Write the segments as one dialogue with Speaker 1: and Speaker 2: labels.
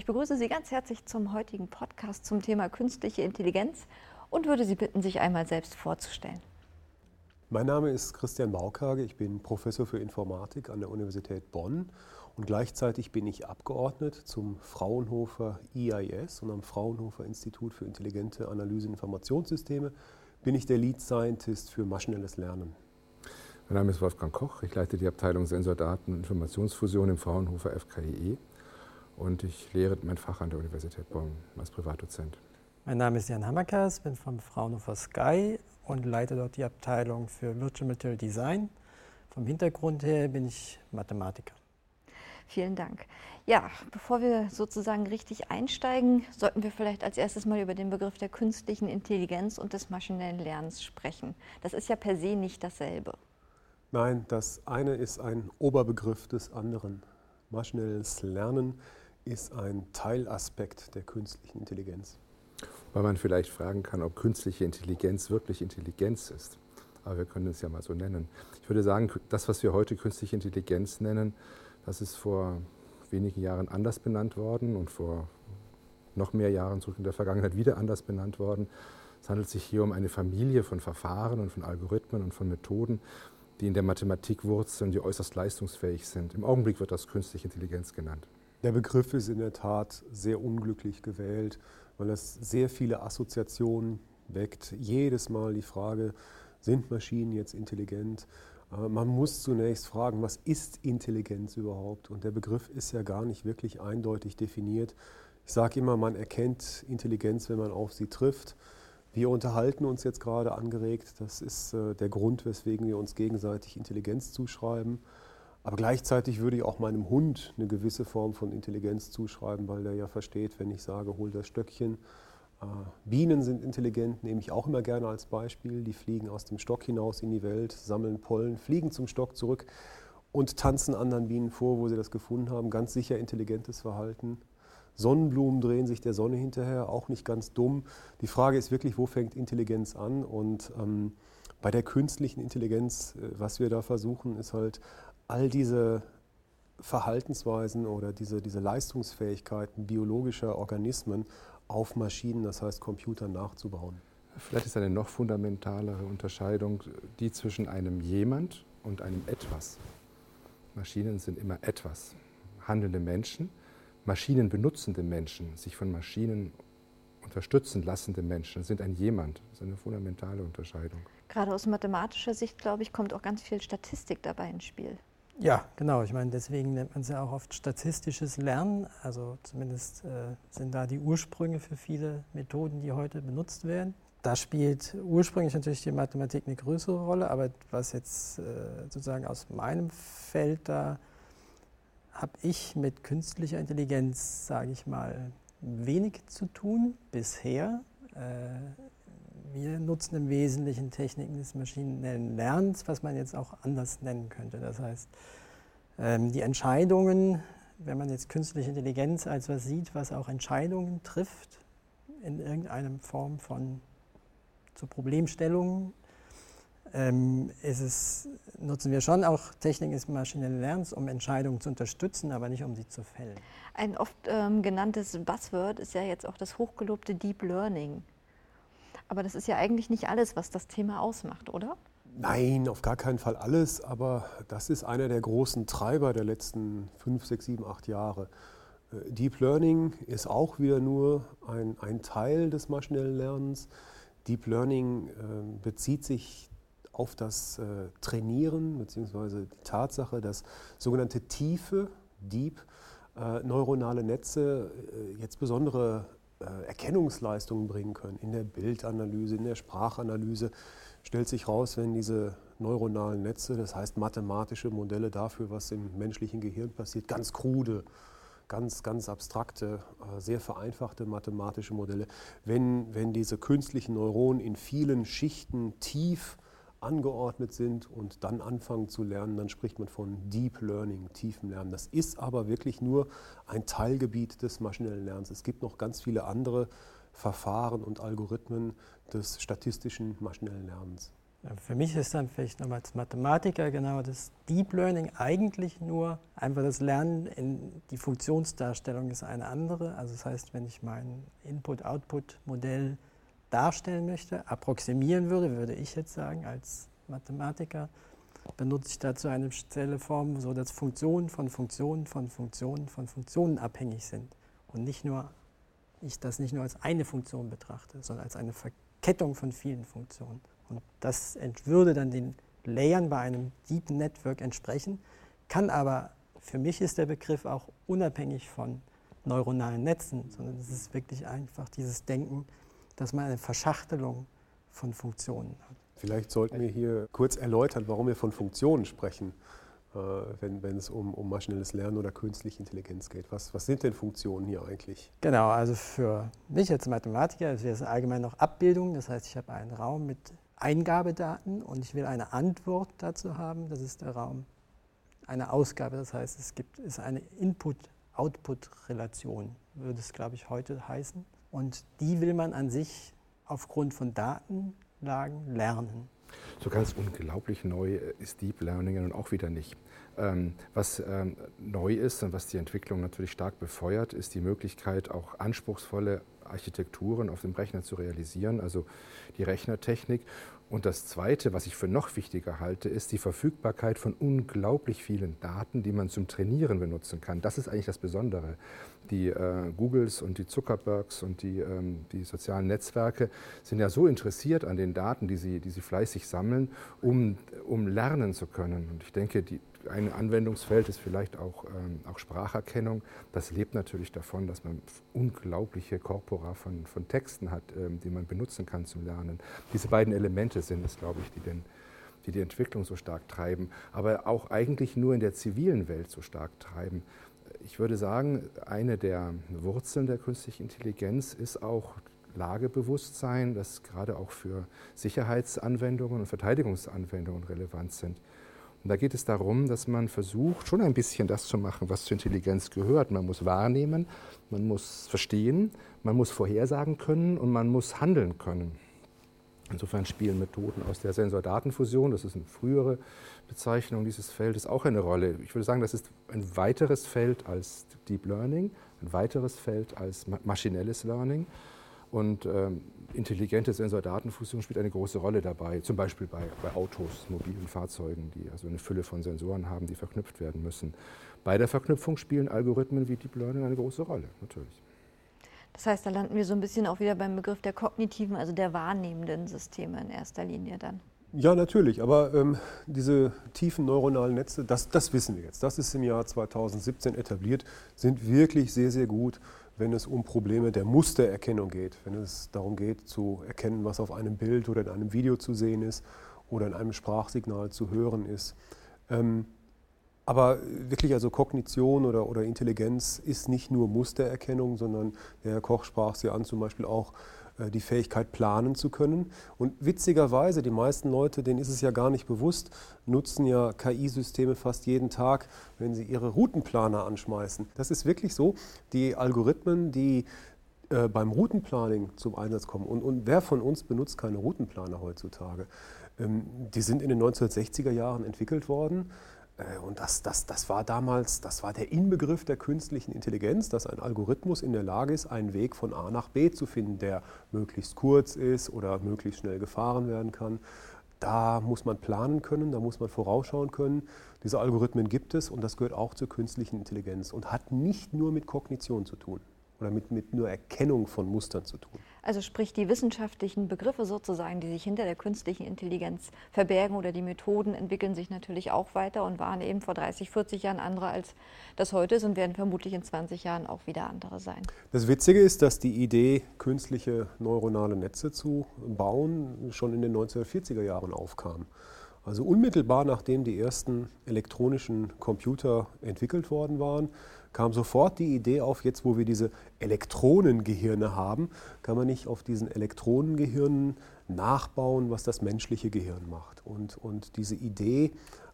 Speaker 1: Ich begrüße Sie ganz herzlich zum heutigen Podcast zum Thema künstliche Intelligenz und würde Sie bitten, sich einmal selbst vorzustellen.
Speaker 2: Mein Name ist Christian Baukage, ich bin Professor für Informatik an der Universität Bonn und gleichzeitig bin ich Abgeordnet zum Fraunhofer EIS und am Fraunhofer Institut für intelligente Analyse und Informationssysteme bin ich der Lead Scientist für maschinelles Lernen.
Speaker 3: Mein Name ist Wolfgang Koch, ich leite die Abteilung Sensordaten und Informationsfusion im Fraunhofer FKIE und ich lehre mein Fach an der Universität Bonn als Privatdozent.
Speaker 4: Mein Name ist Jan Hammerkers, bin vom Fraunhofer Sky und leite dort die Abteilung für Virtual Material Design. Vom Hintergrund her bin ich Mathematiker.
Speaker 1: Vielen Dank. Ja, bevor wir sozusagen richtig einsteigen, sollten wir vielleicht als erstes mal über den Begriff der künstlichen Intelligenz und des maschinellen Lernens sprechen. Das ist ja per se nicht dasselbe.
Speaker 2: Nein, das eine ist ein Oberbegriff des anderen. Maschinelles Lernen ist ein Teilaspekt der künstlichen Intelligenz.
Speaker 3: Weil man vielleicht fragen kann, ob künstliche Intelligenz wirklich Intelligenz ist. Aber wir können es ja mal so nennen. Ich würde sagen, das, was wir heute künstliche Intelligenz nennen, das ist vor wenigen Jahren anders benannt worden und vor noch mehr Jahren zurück in der Vergangenheit wieder anders benannt worden. Es handelt sich hier um eine Familie von Verfahren und von Algorithmen und von Methoden, die in der Mathematik wurzeln, die äußerst leistungsfähig sind. Im Augenblick wird das künstliche Intelligenz genannt.
Speaker 2: Der Begriff ist in der Tat sehr unglücklich gewählt, weil es sehr viele Assoziationen weckt. Jedes Mal die Frage, sind Maschinen jetzt intelligent? Man muss zunächst fragen, was ist Intelligenz überhaupt? Und der Begriff ist ja gar nicht wirklich eindeutig definiert. Ich sage immer, man erkennt Intelligenz, wenn man auf sie trifft. Wir unterhalten uns jetzt gerade angeregt. Das ist äh, der Grund, weswegen wir uns gegenseitig Intelligenz zuschreiben. Aber gleichzeitig würde ich auch meinem Hund eine gewisse Form von Intelligenz zuschreiben, weil der ja versteht, wenn ich sage, hol das Stöckchen, äh, Bienen sind intelligent, nehme ich auch immer gerne als Beispiel. Die fliegen aus dem Stock hinaus in die Welt, sammeln Pollen, fliegen zum Stock zurück und tanzen anderen Bienen vor, wo sie das gefunden haben. Ganz sicher intelligentes Verhalten. Sonnenblumen drehen sich der Sonne hinterher, auch nicht ganz dumm. Die Frage ist wirklich, wo fängt Intelligenz an? Und ähm, bei der künstlichen Intelligenz, äh, was wir da versuchen, ist halt all diese Verhaltensweisen oder diese, diese Leistungsfähigkeiten biologischer Organismen auf Maschinen, das heißt Computern, nachzubauen.
Speaker 3: Vielleicht ist eine noch fundamentalere Unterscheidung die zwischen einem jemand und einem etwas. Maschinen sind immer etwas. Handelnde Menschen, Maschinen benutzende Menschen, sich von Maschinen unterstützen lassende Menschen sind ein jemand. Das ist eine fundamentale Unterscheidung.
Speaker 1: Gerade aus mathematischer Sicht, glaube ich, kommt auch ganz viel Statistik dabei ins Spiel.
Speaker 4: Ja, genau. Ich meine, deswegen nennt man es ja auch oft statistisches Lernen. Also zumindest äh, sind da die Ursprünge für viele Methoden, die heute benutzt werden. Da spielt ursprünglich natürlich die Mathematik eine größere Rolle, aber was jetzt äh, sozusagen aus meinem Feld da habe ich mit künstlicher Intelligenz, sage ich mal, wenig zu tun bisher. Äh, wir nutzen im Wesentlichen Techniken des maschinellen Lernens, was man jetzt auch anders nennen könnte. Das heißt, ähm, die Entscheidungen, wenn man jetzt künstliche Intelligenz als was sieht, was auch Entscheidungen trifft, in irgendeiner Form von zu Problemstellungen, ähm, es, nutzen wir schon auch Techniken des maschinellen Lernens, um Entscheidungen zu unterstützen, aber nicht um sie zu fällen.
Speaker 1: Ein oft ähm, genanntes Buzzword ist ja jetzt auch das hochgelobte Deep Learning. Aber das ist ja eigentlich nicht alles, was das Thema ausmacht, oder?
Speaker 2: Nein, auf gar keinen Fall alles, aber das ist einer der großen Treiber der letzten fünf, sechs, sieben, acht Jahre. Äh, Deep Learning ist auch wieder nur ein, ein Teil des maschinellen Lernens. Deep Learning äh, bezieht sich auf das äh, Trainieren bzw. die Tatsache, dass sogenannte tiefe, deep, äh, neuronale Netze äh, jetzt besondere Erkennungsleistungen bringen können. In der Bildanalyse, in der Sprachanalyse stellt sich raus, wenn diese neuronalen Netze, das heißt mathematische Modelle dafür, was im menschlichen Gehirn passiert, ganz krude, ganz, ganz abstrakte, äh, sehr vereinfachte mathematische Modelle, wenn, wenn diese künstlichen Neuronen in vielen Schichten tief angeordnet sind und dann anfangen zu lernen, dann spricht man von Deep Learning, tiefem Lernen. Das ist aber wirklich nur ein Teilgebiet des maschinellen Lernens. Es gibt noch ganz viele andere Verfahren und Algorithmen des statistischen maschinellen Lernens.
Speaker 4: Für mich ist dann vielleicht nochmal als Mathematiker genau das Deep Learning eigentlich nur einfach das Lernen in die Funktionsdarstellung ist eine andere. Also das heißt, wenn ich mein Input-Output-Modell darstellen möchte, approximieren würde, würde ich jetzt sagen als Mathematiker, benutze ich dazu eine spezielle Form, so dass Funktionen von Funktionen von Funktionen von Funktionen abhängig sind und nicht nur ich das nicht nur als eine Funktion betrachte, sondern als eine Verkettung von vielen Funktionen. Und das würde dann den Layern bei einem Deep Network entsprechen, kann aber, für mich ist der Begriff auch unabhängig von neuronalen Netzen, sondern es ist wirklich einfach dieses Denken, dass man eine Verschachtelung von Funktionen hat.
Speaker 2: Vielleicht sollten wir hier kurz erläutern, warum wir von Funktionen sprechen, äh, wenn, wenn es um, um maschinelles Lernen oder künstliche Intelligenz geht. Was, was sind denn Funktionen hier eigentlich?
Speaker 4: Genau, also für mich als Mathematiker ist es allgemein noch Abbildung. Das heißt, ich habe einen Raum mit Eingabedaten und ich will eine Antwort dazu haben. Das ist der Raum einer Ausgabe. Das heißt, es gibt, ist eine Input-Output-Relation, würde es, glaube ich, heute heißen. Und die will man an sich aufgrund von Datenlagen lernen.
Speaker 3: So ganz unglaublich neu ist Deep Learning nun auch wieder nicht. Ähm, was ähm, neu ist und was die Entwicklung natürlich stark befeuert, ist die Möglichkeit, auch anspruchsvolle Architekturen auf dem Rechner zu realisieren, also die Rechnertechnik. Und das Zweite, was ich für noch wichtiger halte, ist die Verfügbarkeit von unglaublich vielen Daten, die man zum Trainieren benutzen kann. Das ist eigentlich das Besondere. Die äh, Googles und die Zuckerbergs und die, ähm, die sozialen Netzwerke sind ja so interessiert an den Daten, die sie, die sie fleißig sammeln, um, um lernen zu können. Und ich denke, die, ein Anwendungsfeld ist vielleicht auch, ähm, auch Spracherkennung. Das lebt natürlich davon, dass man unglaubliche Korpora von, von Texten hat, ähm, die man benutzen kann zum Lernen. Diese beiden Elemente sind es, glaube ich, die, den, die die Entwicklung so stark treiben, aber auch eigentlich nur in der zivilen Welt so stark treiben. Ich würde sagen, eine der Wurzeln der künstlichen Intelligenz ist auch Lagebewusstsein, das gerade auch für Sicherheitsanwendungen und Verteidigungsanwendungen relevant sind. Und da geht es darum, dass man versucht, schon ein bisschen das zu machen, was zur Intelligenz gehört. Man muss wahrnehmen, man muss verstehen, man muss vorhersagen können und man muss handeln können. Insofern spielen Methoden aus der Sensor-Datenfusion, das ist eine frühere Bezeichnung dieses Feldes, auch eine Rolle. Ich würde sagen, das ist ein weiteres Feld als Deep Learning, ein weiteres Feld als maschinelles Learning. Und ähm, intelligente Sensor-Datenfusion spielt eine große Rolle dabei, zum Beispiel bei, bei Autos, mobilen Fahrzeugen, die also eine Fülle von Sensoren haben, die verknüpft werden müssen. Bei der Verknüpfung spielen Algorithmen wie Deep Learning eine große Rolle, natürlich.
Speaker 1: Das heißt, da landen wir so ein bisschen auch wieder beim Begriff der kognitiven, also der wahrnehmenden Systeme in erster Linie dann.
Speaker 2: Ja, natürlich, aber ähm, diese tiefen neuronalen Netze, das, das wissen wir jetzt. Das ist im Jahr 2017 etabliert, sind wirklich sehr, sehr gut wenn es um Probleme der Mustererkennung geht, wenn es darum geht zu erkennen, was auf einem Bild oder in einem Video zu sehen ist oder in einem Sprachsignal zu hören ist. Ähm, aber wirklich also Kognition oder, oder Intelligenz ist nicht nur Mustererkennung, sondern der Herr Koch sprach sie an, zum Beispiel auch die Fähigkeit planen zu können. Und witzigerweise, die meisten Leute, denen ist es ja gar nicht bewusst, nutzen ja KI-Systeme fast jeden Tag, wenn sie ihre Routenplaner anschmeißen. Das ist wirklich so. Die Algorithmen, die äh, beim Routenplanning zum Einsatz kommen, und, und wer von uns benutzt keine Routenplaner heutzutage? Ähm, die sind in den 1960er Jahren entwickelt worden. Äh, und das, das, das war damals, das war der Inbegriff der künstlichen Intelligenz, dass ein Algorithmus in der Lage ist, einen Weg von A nach B zu finden, der möglichst kurz ist oder möglichst schnell gefahren werden kann. Da muss man planen können, da muss man vorausschauen können. Diese Algorithmen gibt es und das gehört auch zur künstlichen Intelligenz und hat nicht nur mit Kognition zu tun oder mit, mit nur Erkennung von Mustern zu tun.
Speaker 1: Also sprich die wissenschaftlichen Begriffe sozusagen, die sich hinter der künstlichen Intelligenz verbergen oder die Methoden entwickeln sich natürlich auch weiter und waren eben vor 30, 40 Jahren andere als das heute ist und werden vermutlich in 20 Jahren auch wieder andere sein.
Speaker 2: Das Witzige ist, dass die Idee, künstliche neuronale Netze zu bauen, schon in den 1940er Jahren aufkam. Also unmittelbar nachdem die ersten elektronischen Computer entwickelt worden waren, kam sofort die Idee auf, jetzt wo wir diese Elektronengehirne haben, kann man nicht auf diesen Elektronengehirnen nachbauen, was das menschliche Gehirn macht. Und, und diese Idee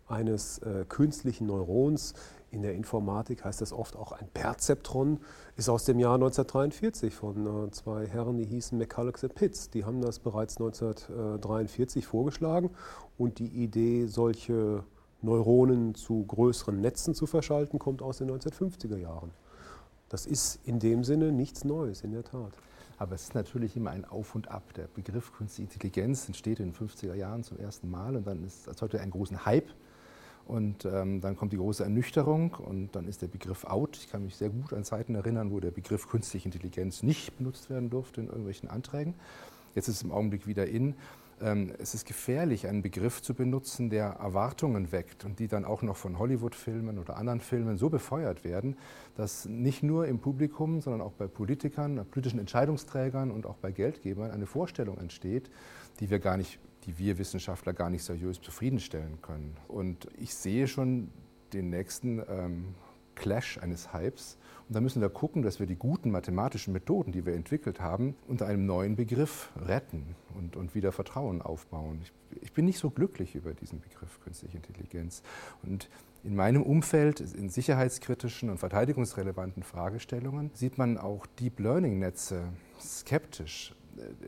Speaker 2: eines äh, künstlichen Neurons In der Informatik heißt das oft auch ein Perzeptron, ist aus dem Jahr 1943 von äh, zwei Herren, die hießen McCulloch und Pitts. Die haben das bereits 1943 vorgeschlagen und die Idee, solche Neuronen zu größeren Netzen zu verschalten, kommt aus den 1950er Jahren. Das ist in dem Sinne nichts Neues, in der Tat.
Speaker 3: Aber es ist natürlich immer ein Auf und Ab. Der Begriff Künstliche Intelligenz entsteht in den 50er Jahren zum ersten Mal und dann ist, erzeugt er einen großen Hype. Und ähm, dann kommt die große Ernüchterung und dann ist der Begriff out. Ich kann mich sehr gut an Zeiten erinnern, wo der Begriff künstliche Intelligenz nicht benutzt werden durfte in irgendwelchen Anträgen. Jetzt ist es im Augenblick wieder in. Ähm, es ist gefährlich, einen Begriff zu benutzen, der Erwartungen weckt und die dann auch noch von Hollywood-Filmen oder anderen Filmen so befeuert werden, dass nicht nur im Publikum, sondern auch bei Politikern, politischen Entscheidungsträgern und auch bei Geldgebern eine Vorstellung entsteht, die wir gar nicht, die wir Wissenschaftler gar nicht seriös zufriedenstellen können. Und ich sehe schon den nächsten ähm, Clash eines Hypes und da müssen wir gucken, dass wir die guten mathematischen Methoden, die wir entwickelt haben, unter einem neuen Begriff retten und, und wieder Vertrauen aufbauen. Ich, ich bin nicht so glücklich über diesen Begriff künstliche Intelligenz. Und in meinem Umfeld, in sicherheitskritischen und verteidigungsrelevanten Fragestellungen, sieht man auch Deep Learning-Netze skeptisch.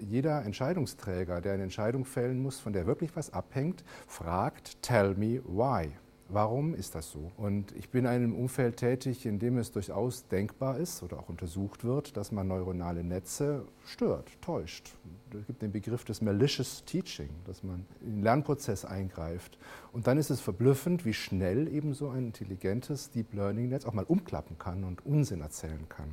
Speaker 3: Jeder Entscheidungsträger, der eine Entscheidung fällen muss, von der wirklich was abhängt, fragt, tell me why. Warum ist das so? Und ich bin in einem Umfeld tätig, in dem es durchaus denkbar ist oder auch untersucht wird, dass man neuronale Netze stört, täuscht. Es gibt den Begriff des malicious teaching, dass man in den Lernprozess eingreift. Und dann ist es verblüffend, wie schnell eben so ein intelligentes Deep Learning Netz auch mal umklappen kann und Unsinn erzählen kann.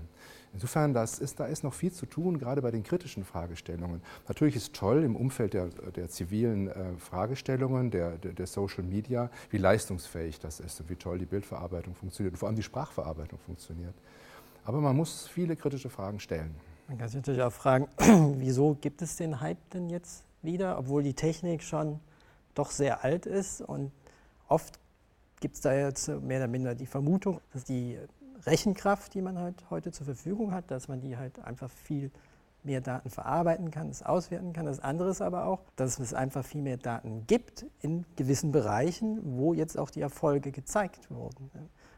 Speaker 3: Insofern, das ist, da ist noch viel zu tun, gerade bei den kritischen Fragestellungen. Natürlich ist toll im Umfeld der, der zivilen äh, Fragestellungen, der, der, der, Social Media, wie leistungsfähig das ist und wie toll die Bildverarbeitung funktioniert und vor allem die Sprachverarbeitung funktioniert. Aber man muss viele kritische Fragen stellen.
Speaker 4: Man kann sich natürlich auch fragen, wieso gibt es den Hype denn jetzt wieder, obwohl die Technik schon doch sehr alt ist und oft gibt es da jetzt mehr oder minder die Vermutung, dass die Rechenkraft, die man halt heute zur Verfügung hat, dass man die halt einfach viel mehr Daten verarbeiten kann, es auswerten kann. Das andere ist aber auch, dass es einfach viel mehr Daten gibt in gewissen Bereichen, wo jetzt auch die Erfolge gezeigt wurden.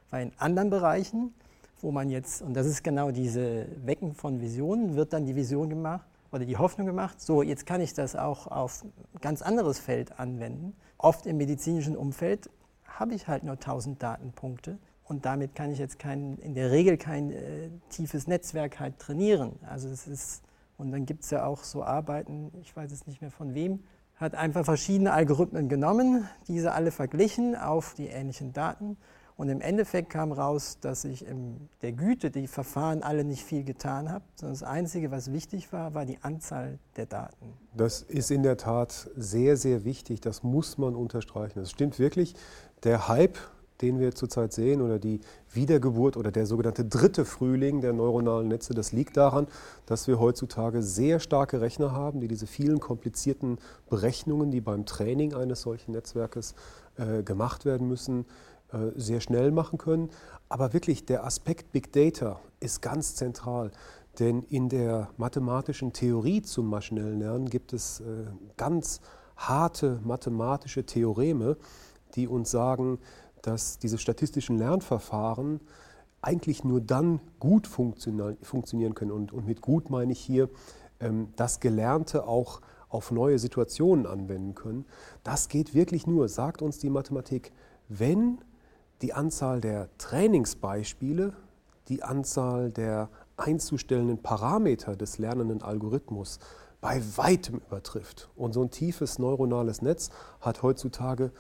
Speaker 4: Weil in anderen Bereichen, wo man jetzt, und das ist genau diese Wecken von Visionen, wird dann die Vision gemacht oder die Hoffnung gemacht, so jetzt kann ich das auch auf ein ganz anderes Feld anwenden. Oft im medizinischen Umfeld habe ich halt nur 1000 Datenpunkte und damit kann ich jetzt kein, in der Regel kein äh, tiefes Netzwerk halt trainieren. Also es ist, und dann gibt es ja auch so Arbeiten, ich weiß es nicht mehr von wem, hat einfach verschiedene Algorithmen genommen, diese alle verglichen auf die ähnlichen Daten. Und im Endeffekt kam raus, dass ich in der Güte die Verfahren alle nicht viel getan habe, sondern das Einzige, was wichtig war, war die Anzahl der Daten.
Speaker 2: Das ist in der Tat sehr, sehr wichtig. Das muss man unterstreichen. Das stimmt wirklich. Der Hype den wir zurzeit sehen, oder die Wiedergeburt oder der sogenannte dritte Frühling der neuronalen Netze, das liegt daran, dass wir heutzutage sehr starke Rechner haben, die diese vielen komplizierten Berechnungen, die beim Training eines solchen Netzwerkes äh, gemacht werden müssen, äh, sehr schnell machen können. Aber wirklich der Aspekt Big Data ist ganz zentral. Denn in der mathematischen Theorie zum maschinellen Lernen gibt es äh, ganz harte mathematische Theoreme, die uns sagen, dass diese statistischen Lernverfahren eigentlich nur dann gut funktionieren können. Und, und mit gut meine ich hier, ähm, das Gelernte auch auf neue Situationen anwenden können. Das geht wirklich nur, sagt uns die Mathematik, wenn die Anzahl der Trainingsbeispiele, die Anzahl der einzustellenden Parameter des lernenden Algorithmus bei weitem übertrifft. Und so ein tiefes neuronales Netz hat heutzutage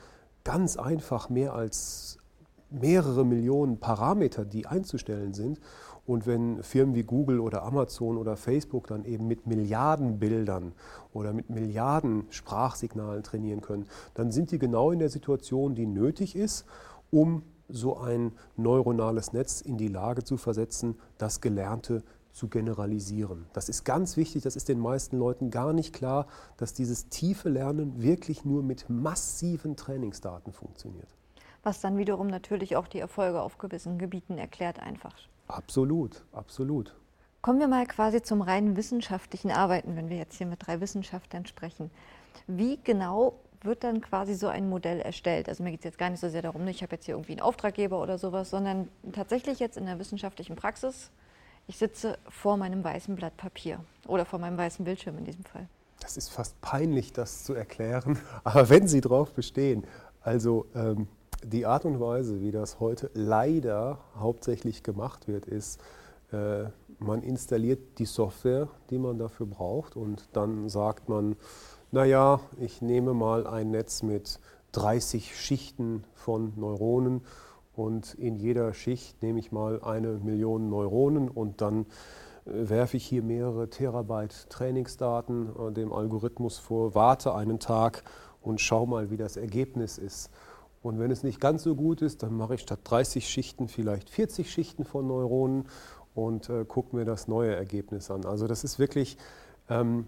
Speaker 2: ganz einfach mehr als mehrere Millionen Parameter, die einzustellen sind. Und wenn Firmen wie Google oder Amazon oder Facebook dann eben mit Milliarden Bildern oder mit Milliarden Sprachsignalen trainieren können, dann sind die genau in der Situation, die nötig ist, um so ein neuronales Netz in die Lage zu versetzen, das Gelernte zu generalisieren. Das ist ganz wichtig, das ist den meisten Leuten gar nicht klar, dass dieses tiefe Lernen wirklich nur mit massiven Trainingsdaten funktioniert.
Speaker 1: Was dann wiederum natürlich auch die Erfolge auf gewissen Gebieten erklärt einfach.
Speaker 2: Absolut, absolut.
Speaker 1: Kommen wir mal quasi zum rein wissenschaftlichen Arbeiten, wenn wir jetzt hier mit drei Wissenschaftlern sprechen. Wie genau wird dann quasi so ein Modell erstellt. Also mir geht es jetzt gar nicht so sehr darum, ich habe jetzt hier irgendwie einen Auftraggeber oder sowas, sondern tatsächlich jetzt in der wissenschaftlichen Praxis, ich sitze vor meinem weißen Blatt Papier oder vor meinem weißen Bildschirm in diesem Fall.
Speaker 2: Das ist fast peinlich, das zu erklären, aber wenn Sie darauf bestehen, also ähm, die Art und Weise, wie das heute leider hauptsächlich gemacht wird, ist, äh, man installiert die Software, die man dafür braucht und dann sagt man, naja, ich nehme mal ein Netz mit 30 Schichten von Neuronen und in jeder Schicht nehme ich mal eine Million Neuronen und dann äh, werfe ich hier mehrere Terabyte Trainingsdaten äh, dem Algorithmus vor, warte einen Tag und schau mal, wie das Ergebnis ist. Und wenn es nicht ganz so gut ist, dann mache ich statt 30 Schichten vielleicht 40 Schichten von Neuronen und äh, gucke mir das neue Ergebnis an. Also das ist wirklich ähm,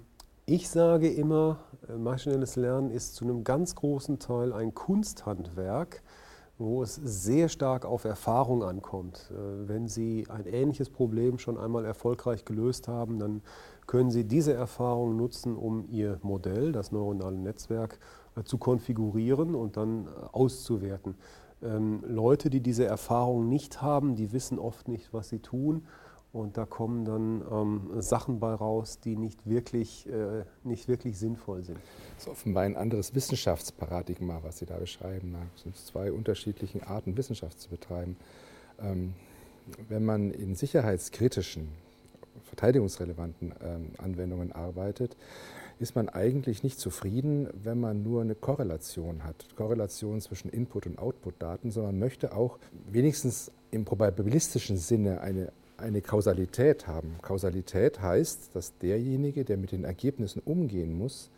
Speaker 2: ich sage immer, äh, maschinelles Lernen ist zu einem ganz großen Teil ein Kunsthandwerk, wo es sehr stark auf Erfahrung ankommt. Äh, wenn Sie ein ähnliches Problem schon einmal erfolgreich gelöst haben, dann können Sie diese Erfahrung nutzen, um Ihr Modell, das neuronale Netzwerk, äh, zu konfigurieren und dann auszuwerten. Ähm, Leute, die diese Erfahrung nicht haben, die wissen oft nicht, was sie tun und da kommen dann ähm, Sachen bei raus, die nicht wirklich, äh, nicht wirklich sinnvoll sind.
Speaker 3: Das ist offenbar ein anderes Wissenschaftsparadigma, was Sie da beschreiben. Es sind zwei unterschiedliche Arten, Wissenschaft zu betreiben. Ähm, wenn man in sicherheitskritischen, verteidigungsrelevanten ähm, Anwendungen arbeitet, ist man eigentlich nicht zufrieden, wenn man nur eine Korrelation hat. Korrelation zwischen Input- und Output-Daten, sondern möchte auch wenigstens im probabilistischen Sinne eine eine Kausalität haben. Kausalität heißt, dass derjenige, der mit den Ergebnissen umgehen muss,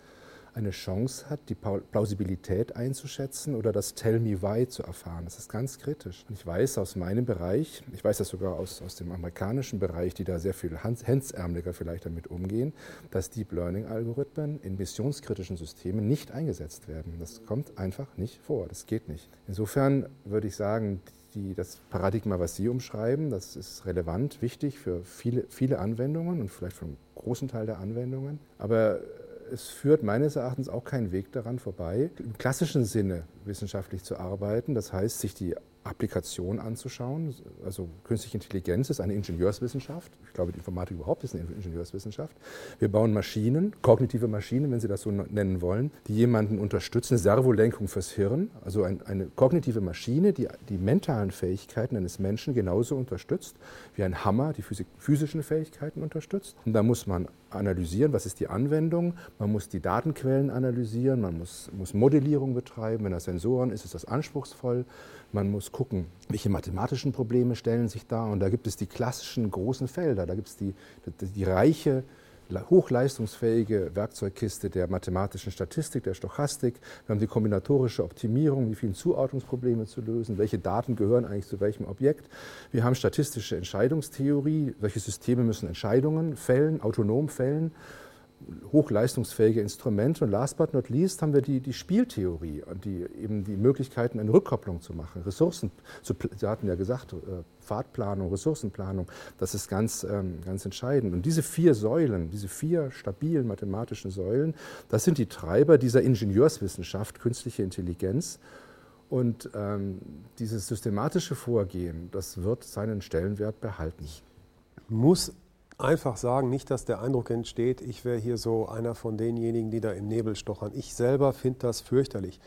Speaker 3: eine Chance hat, die Plausibilität einzuschätzen oder das Tell me why zu erfahren. Das ist ganz kritisch. Und ich weiß aus meinem Bereich, ich weiß das sogar aus, aus dem amerikanischen Bereich, die da sehr viel hemdsärmeliger vielleicht damit umgehen, dass Deep Learning-Algorithmen in missionskritischen Systemen nicht eingesetzt werden. Das kommt einfach nicht vor. Das geht nicht. Insofern würde ich sagen, die, das Paradigma, was Sie umschreiben, das ist relevant, wichtig für viele, viele Anwendungen und vielleicht für einen großen Teil der Anwendungen. Aber es führt meines Erachtens auch kein Weg daran vorbei, im klassischen Sinne wissenschaftlich zu arbeiten. Das heißt, sich die Applikation anzuschauen. Also künstliche Intelligenz ist eine Ingenieurswissenschaft. Ich glaube, die Informatik überhaupt ist eine Ingenieurswissenschaft. Wir bauen Maschinen, kognitive Maschinen, wenn Sie das so nennen wollen, die jemanden unterstützen, Servolenkung fürs Hirn, also ein, eine kognitive Maschine, die die mentalen Fähigkeiten eines Menschen genauso unterstützt, wie ein Hammer die physischen Fähigkeiten unterstützt. Und da muss man analysieren, was ist die Anwendung, man muss die Datenquellen analysieren, man muss, muss Modellierung betreiben, wenn das Sensoren ist, ist das anspruchsvoll. Man muss gucken, welche mathematischen Probleme stellen sich da. Und da gibt es die klassischen großen Felder. Da gibt es die, die, die reiche, hochleistungsfähige Werkzeugkiste der mathematischen Statistik, der Stochastik. Wir haben die kombinatorische Optimierung, die vielen Zuordnungsprobleme zu lösen. Welche Daten gehören eigentlich zu welchem Objekt? Wir haben statistische Entscheidungstheorie. Solche Systeme müssen Entscheidungen fällen, autonom fällen hochleistungsfähige Instrumente. Und last but not least haben wir die, die Spieltheorie und die, eben die Möglichkeiten, eine Rückkopplung zu machen. Ressourcen, zu, Sie hatten ja gesagt, äh, Fahrtplanung, Ressourcenplanung, das ist ganz, ähm, ganz entscheidend. Und diese vier Säulen, diese vier stabilen mathematischen Säulen, das sind die Treiber dieser Ingenieurswissenschaft, künstliche Intelligenz. Und ähm, dieses systematische Vorgehen, das wird seinen Stellenwert behalten.
Speaker 2: Muss einfach sagen, nicht, dass der Eindruck entsteht, ich wäre hier so einer von denjenigen, die da im Nebel stochern. Ich selber finde das fürchterlich.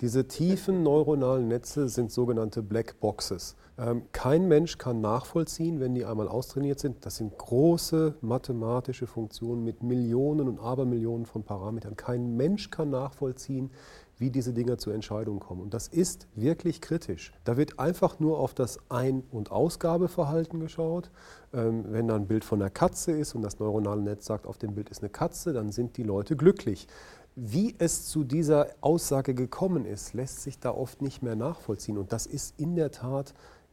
Speaker 2: Diese tiefen neuronalen Netze sind sogenannte Black Boxes. Ähm, kein Mensch kann nachvollziehen, wenn die einmal austrainiert sind. Das sind große mathematische Funktionen mit Millionen und Abermillionen von Parametern. Kein Mensch kann nachvollziehen, wie diese Dinger zur Entscheidung kommen. Und das ist wirklich kritisch. Da wird einfach nur auf das Ein- und Ausgabeverhalten geschaut. Ähm, wenn da ein Bild von einer Katze ist und das neuronale Netz sagt, auf dem Bild ist eine Katze, dann sind die Leute glücklich. Wie es zu dieser Aussage gekommen ist, lässt sich da oft nicht mehr nachvollziehen. Und das ist in der Tat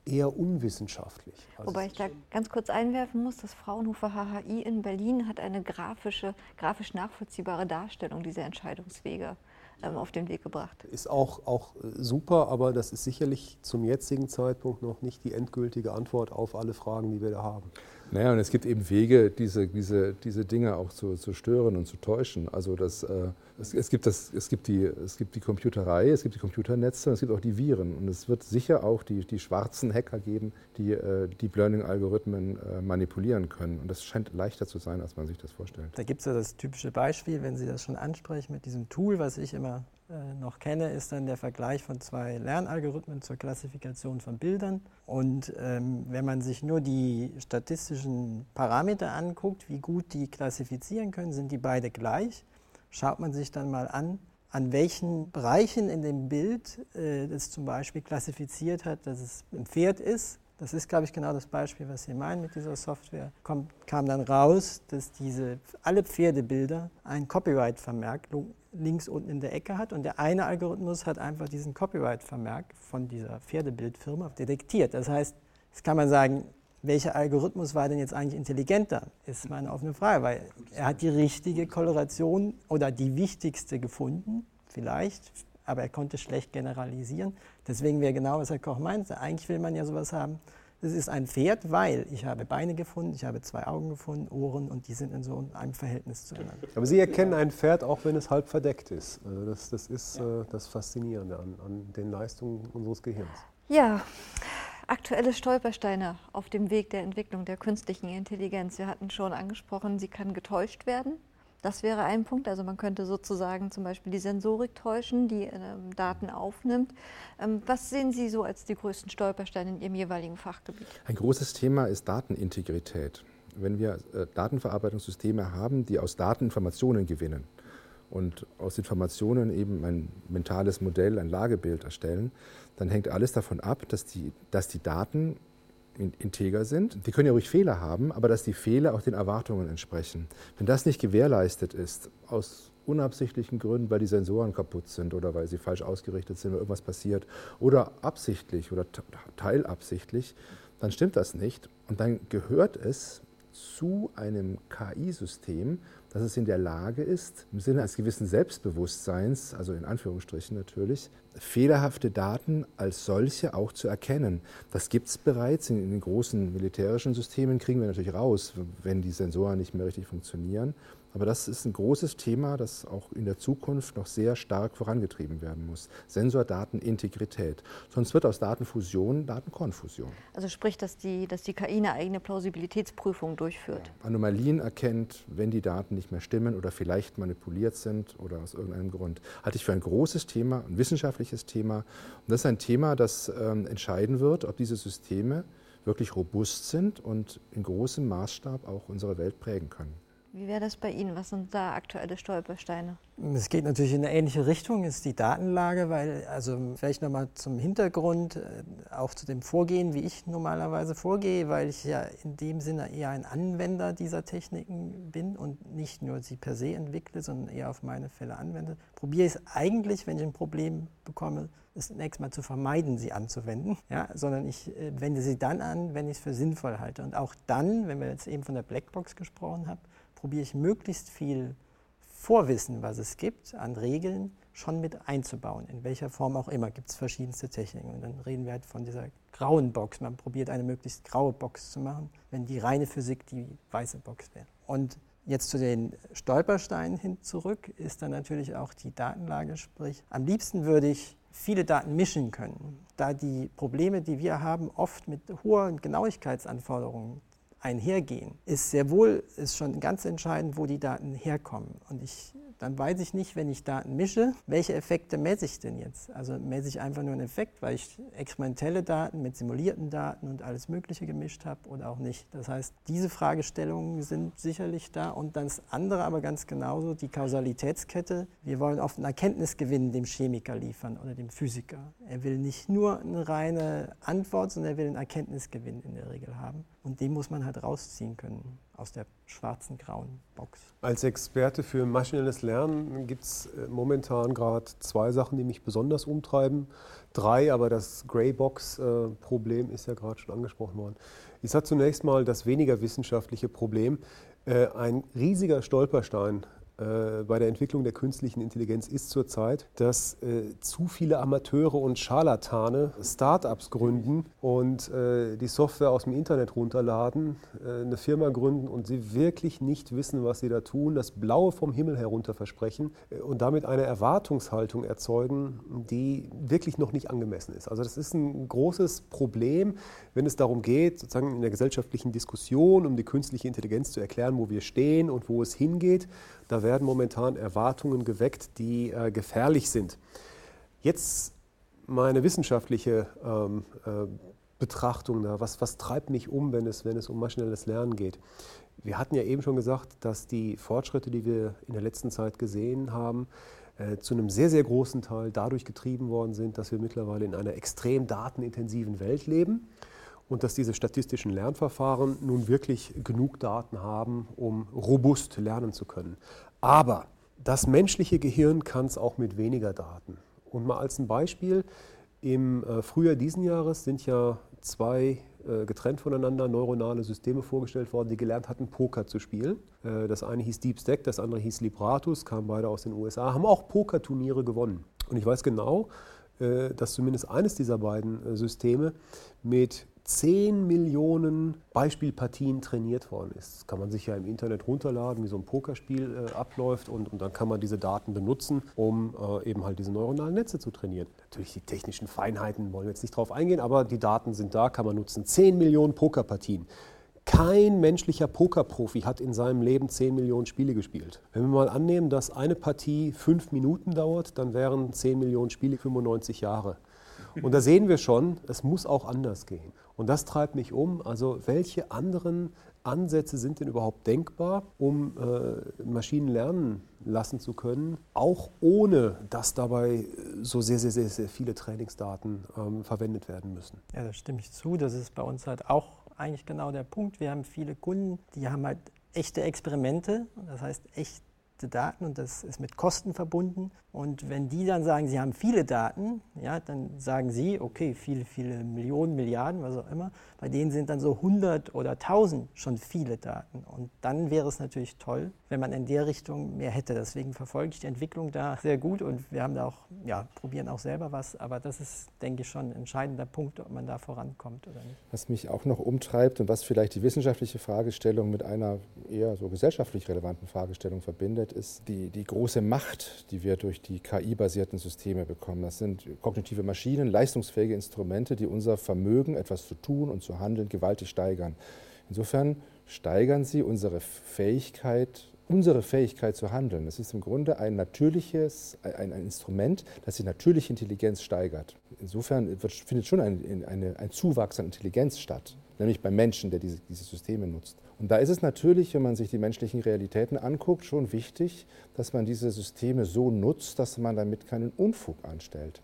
Speaker 2: eher unwissenschaftlich.
Speaker 1: Also Wobei ich da ganz kurz einwerfen muss, das Fraunhofer HHI in Berlin hat eine grafische, grafisch nachvollziehbare Darstellung dieser Entscheidungswege ähm, auf den Weg gebracht.
Speaker 2: Ist auch, auch äh, super, aber das ist sicherlich zum jetzigen Zeitpunkt noch nicht die endgültige Antwort auf alle Fragen, die wir da haben.
Speaker 3: Naja, und es gibt eben Wege, diese, diese, diese Dinge auch zu, zu stören und zu täuschen. Also das, äh, es, es, gibt das, es, gibt die, es gibt die Computerei, es gibt die Computernetze und es gibt auch die Viren. Und es wird sicher auch die, die schwarzen Hacker geben, die äh, Deep Learning-Algorithmen äh, manipulieren können. Und das scheint leichter zu sein, als man sich das vorstellt.
Speaker 4: Da gibt es ja das typische Beispiel, wenn Sie das schon ansprechen, mit diesem Tool, was ich immer äh, noch kenne, ist dann der Vergleich von zwei Lernalgorithmen zur Klassifikation von Bildern. Und ähm, wenn man sich nur die statistischen Parameter anguckt, wie gut die klassifizieren können, sind die beide gleich. Schaut man sich dann mal an, an welchen Bereichen in dem Bild äh, es zum Beispiel klassifiziert hat, dass es ein Pferd ist. Das ist, glaube ich, genau das Beispiel, was Sie meinen mit dieser Software. Kommt, kam dann raus, dass diese, alle Pferdebilder ein Copyright-Vermerk links unten in der Ecke hat und der eine Algorithmus hat einfach diesen Copyright-Vermerk von dieser Pferdebildfirma detektiert. Das heißt, jetzt kann man sagen, welcher Algorithmus war denn jetzt eigentlich intelligenter? Ist meine offene Frage, weil er hat die richtige Koloration oder die wichtigste gefunden, vielleicht, aber er konnte schlecht generalisieren. Deswegen wäre genau, was Herr Koch meinte, eigentlich will man ja sowas haben, es ist ein Pferd, weil ich habe Beine gefunden, ich habe zwei Augen gefunden, Ohren und die sind in so einem Verhältnis zueinander.
Speaker 2: Aber Sie erkennen ein Pferd, auch wenn es halb verdeckt ist. Also das, das ist ja. Äh, das Faszinierende an, an den Leistungen unseres Gehirns.
Speaker 1: Ja, aktuelle Stolpersteine auf dem Weg der Entwicklung der künstlichen Intelligenz. Wir hatten schon angesprochen, sie kann getäuscht werden. Das wäre ein Punkt. Also man könnte sozusagen zum Beispiel die Sensorik täuschen, die ähm, Daten aufnimmt. Ähm, was sehen Sie so als die größten Stolpersteine in Ihrem jeweiligen Fachgebiet?
Speaker 3: Ein großes Thema ist Datenintegrität. Wenn wir äh, Datenverarbeitungssysteme haben, die aus Daten Informationen gewinnen und aus Informationen eben ein mentales Modell, ein Lagebild erstellen, dann hängt alles davon ab, dass die, dass die Daten integer sind. Die können ja ruhig Fehler haben, aber dass die Fehler auch den Erwartungen entsprechen. Wenn das nicht gewährleistet ist, aus unabsichtlichen Gründen, weil die Sensoren kaputt sind oder weil sie falsch ausgerichtet sind, weil irgendwas passiert, oder absichtlich oder teilabsichtlich, dann stimmt das nicht. Und dann gehört es zu einem KI-System, dass es in der Lage ist, im Sinne eines gewissen Selbstbewusstseins, also in Anführungsstrichen natürlich, fehlerhafte Daten als solche auch zu erkennen. Das gibt es bereits in, in, den großen militärischen Systemen, kriegen wir natürlich raus, wenn die Sensoren nicht mehr richtig funktionieren. Aber das ist ein großes Thema, das auch in der Zukunft noch sehr stark vorangetrieben werden muss. Sensordatenintegrität. Sonst wird aus Datenfusion Datenkonfusion.
Speaker 1: Also sprich, dass die, dass die KI eine eigene Plausibilitätsprüfung durchführt.
Speaker 3: Ja. Anomalien erkennt, wenn die Daten nicht mehr stimmen oder vielleicht manipuliert sind oder aus irgendeinem Grund. Halte ich für ein großes Thema, ein wissenschaftliches Thema. Und das ist ein Thema, das ähm, entscheiden wird, ob diese Systeme wirklich robust sind und in großem Maßstab auch unsere Welt prägen können.
Speaker 1: Wie wäre das bei Ihnen? Was sind da aktuelle Stolpersteine?
Speaker 4: Es geht natürlich in eine ähnliche Richtung, ist die Datenlage, weil, also vielleicht nochmal zum Hintergrund, äh, auch zu dem Vorgehen, wie ich normalerweise vorgehe, weil ich ja in dem Sinne eher ein Anwender dieser Techniken bin und nicht nur sie per se entwickle, sondern eher auf meine Fälle anwende, probiere ich es eigentlich, wenn ich ein Problem bekomme, es zunächst mal zu vermeiden, sie anzuwenden, ja, sondern ich äh, wende sie dann an, wenn ich es für sinnvoll halte. Und auch dann, wenn wir jetzt eben von der Blackbox gesprochen haben, probiere ich möglichst viel Vorwissen, was es gibt, an Regeln schon mit einzubauen. In welcher Form auch immer gibt es verschiedenste Techniken. Und dann reden wir halt von dieser grauen Box. Man probiert eine möglichst graue Box zu machen, wenn die reine Physik die weiße Box wäre. Und jetzt zu den Stolpersteinen hin zurück ist dann natürlich auch die Datenlage. Sprich, am liebsten würde ich viele Daten mischen können, da die Probleme, die wir haben, oft mit hohen Genauigkeitsanforderungen einhergehen, ist sehr wohl ist schon ganz entscheidend, wo die Daten herkommen. Und ich dann weiß ich nicht, wenn ich Daten mische, welche Effekte messe ich denn jetzt? Also messe ich einfach nur einen Effekt, weil ich experimentelle Daten mit simulierten Daten und alles Mögliche gemischt habe oder auch nicht. Das heißt, diese Fragestellungen sind sicherlich da und das andere aber ganz genauso, die Kausalitätskette. Wir wollen oft einen Erkenntnisgewinn dem Chemiker liefern oder dem Physiker. Er will nicht nur eine reine Antwort, sondern er will einen Erkenntnisgewinn in der Regel haben. Und den muss man halt rausziehen können aus der schwarzen, grauen Box.
Speaker 2: Als Experte für maschinelles Lernen gibt es äh, momentan gerade zwei Sachen, die mich besonders umtreiben. Drei, aber das Greybox-Problem ist ja gerade schon angesprochen worden. Ich sage zunächst mal das weniger wissenschaftliche Problem. Äh, ein riesiger Stolperstein äh, bei der Entwicklung der künstlichen Intelligenz ist zurzeit, dass äh, zu viele Amateure und Scharlatane Start-ups gründen und äh, die Software aus dem Internet runterladen, äh, eine Firma gründen und sie wirklich nicht wissen, was sie da tun, das Blaue vom Himmel herunter versprechen äh, und damit eine Erwartungshaltung erzeugen, die wirklich noch nicht angemessen ist. Also das ist ein großes Problem, wenn es darum geht, sozusagen in der gesellschaftlichen Diskussion um die künstliche Intelligenz zu erklären, wo wir stehen und wo es hingeht. Da werden momentan Erwartungen geweckt, die äh, gefährlich sind. Jetzt meine wissenschaftliche ähm, äh, Betrachtung da. Was, was treibt mich um, wenn es, wenn es um maschinelles Lernen geht? Wir hatten ja eben schon gesagt, dass die Fortschritte, die wir in der letzten Zeit gesehen haben, äh, zu einem sehr, sehr großen Teil dadurch getrieben worden sind, dass wir mittlerweile in einer extrem datenintensiven Welt leben und dass diese statistischen Lernverfahren nun wirklich genug Daten haben, um robust lernen zu können. Aber das menschliche Gehirn kann es auch mit weniger Daten. Und mal als ein Beispiel, im äh, Frühjahr diesen Jahres sind ja zwei äh, getrennt voneinander neuronale Systeme vorgestellt worden, die gelernt hatten, Poker zu spielen. Äh, das eine hieß Deep Stack, das andere hieß Libratus, kamen beide aus den USA, haben auch Pokerturniere gewonnen. Und ich weiß genau, dass zumindest eines dieser beiden Systeme mit 10 Millionen Beispielpartien trainiert worden ist. Das kann man sich ja im Internet runterladen, wie so ein Pokerspiel äh, abläuft und, und, dann kann man diese Daten benutzen, um äh, eben halt diese neuronalen Netze zu trainieren. Natürlich die technischen Feinheiten wollen wir jetzt nicht drauf eingehen, aber die Daten sind da, kann man nutzen. 10 Millionen Pokerpartien. Kein menschlicher Pokerprofi hat in seinem Leben 10 Millionen Spiele gespielt. Wenn wir mal annehmen, dass eine Partie 5 Minuten dauert, dann wären 10 Millionen Spiele 95 Jahre. Und da sehen wir schon, es muss auch anders gehen. Und das treibt mich um. Also welche anderen Ansätze sind denn überhaupt denkbar, um äh, Maschinen lernen lassen zu können, auch ohne dass dabei so sehr, sehr, sehr, sehr viele Trainingsdaten ähm, verwendet werden müssen?
Speaker 4: Ja, da stimme ich zu. Das ist bei uns halt auch eigentlich genau der Punkt. Wir haben viele Kunden, die haben halt echte Experimente, das heißt echt Daten und das ist mit Kosten verbunden. Und wenn die dann sagen, sie haben viele Daten, ja, dann sagen sie, okay, viele, viele Millionen, Milliarden, was auch immer. Bei denen sind dann so 100 oder 1000 schon viele Daten. Und dann wäre es natürlich toll, wenn man in der Richtung mehr hätte. Deswegen verfolge ich die Entwicklung da sehr gut und wir haben da auch, ja, probieren auch selber was. Aber das ist, denke ich, schon ein entscheidender Punkt, ob man da vorankommt oder nicht.
Speaker 3: Was mich auch noch umtreibt und was vielleicht die wissenschaftliche Fragestellung mit einer eher so gesellschaftlich relevanten Fragestellung verbindet, ist die, die große Macht, die wir durch die KI-basierten Systeme bekommen. Das sind kognitive Maschinen, leistungsfähige Instrumente, die unser Vermögen, etwas zu tun und zu handeln, gewaltig steigern. Insofern steigern sie unsere Fähigkeit, unsere Fähigkeit zu handeln. Das ist im Grunde ein natürliches, ein, ein Instrument, das die natürliche Intelligenz steigert. Insofern wird, findet schon ein, eine, ein Zuwachs an Intelligenz statt, nämlich beim Menschen, der diese, diese Systeme nutzt. Und da ist es natürlich, wenn man sich die menschlichen Realitäten anguckt, schon wichtig, dass man diese Systeme so nutzt, dass man damit keinen Unfug anstellt.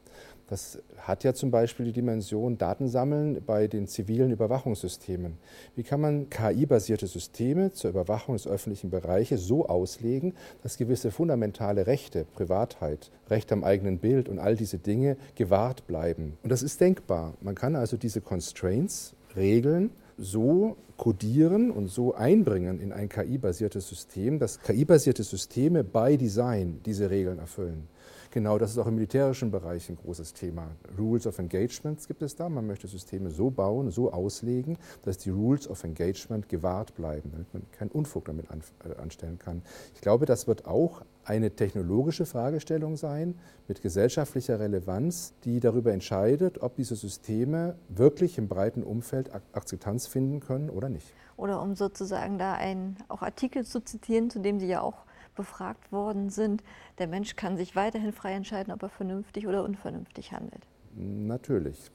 Speaker 3: Das hat ja zum Beispiel die Dimension Datensammeln bei den zivilen Überwachungssystemen. Wie kann man KI-basierte Systeme zur Überwachung des öffentlichen Bereiches so auslegen, dass gewisse fundamentale Rechte, Privatheit, Recht am eigenen Bild und all diese Dinge gewahrt bleiben? Und das ist denkbar. Man kann also diese Constraints, Regeln, so kodieren und so einbringen in ein KI-basiertes System, dass KI-basierte Systeme by Design diese Regeln erfüllen. Genau, das ist auch im militärischen Bereich ein großes Thema. Rules of Engagement gibt es da. Man möchte Systeme so bauen, so auslegen, dass die Rules of Engagement gewahrt bleiben, damit man keinen Unfug damit äh, anstellen kann. Ich glaube, das wird auch eine technologische Fragestellung sein mit gesellschaftlicher Relevanz, die darüber entscheidet, ob diese Systeme wirklich im breiten Umfeld Akzeptanz finden können oder nicht.
Speaker 1: Oder um sozusagen da einen auch Artikel zu zitieren, zu dem Sie ja auch befragt worden sind, der Mensch kann sich weiterhin frei entscheiden, ob er vernünftig oder unvernünftig handelt.
Speaker 3: Natürlich.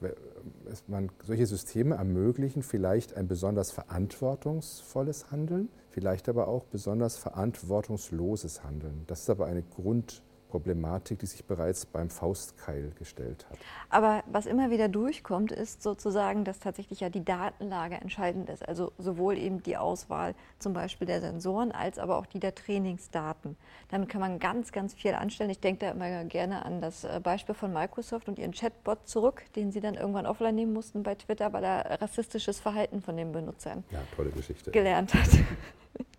Speaker 3: Man, solche Systeme ermöglichen vielleicht ein besonders verantwortungsvolles Handeln, vielleicht aber auch besonders verantwortungsloses Handeln. Das ist aber eine Grund, Problematik, die sich bereits beim Faustkeil gestellt hat.
Speaker 1: Aber was immer wieder durchkommt, ist sozusagen, dass tatsächlich ja die Datenlage entscheidend ist. Also sowohl eben die Auswahl zum Beispiel der Sensoren als aber auch die der Trainingsdaten. Damit kann man ganz, ganz viel anstellen. Ich denke da immer gerne an das äh, Beispiel von Microsoft und ihren Chatbot zurück, den sie dann irgendwann offline nehmen mussten bei Twitter, weil er rassistisches Verhalten von den Benutzern
Speaker 3: ja, tolle Geschichte.
Speaker 1: gelernt hat.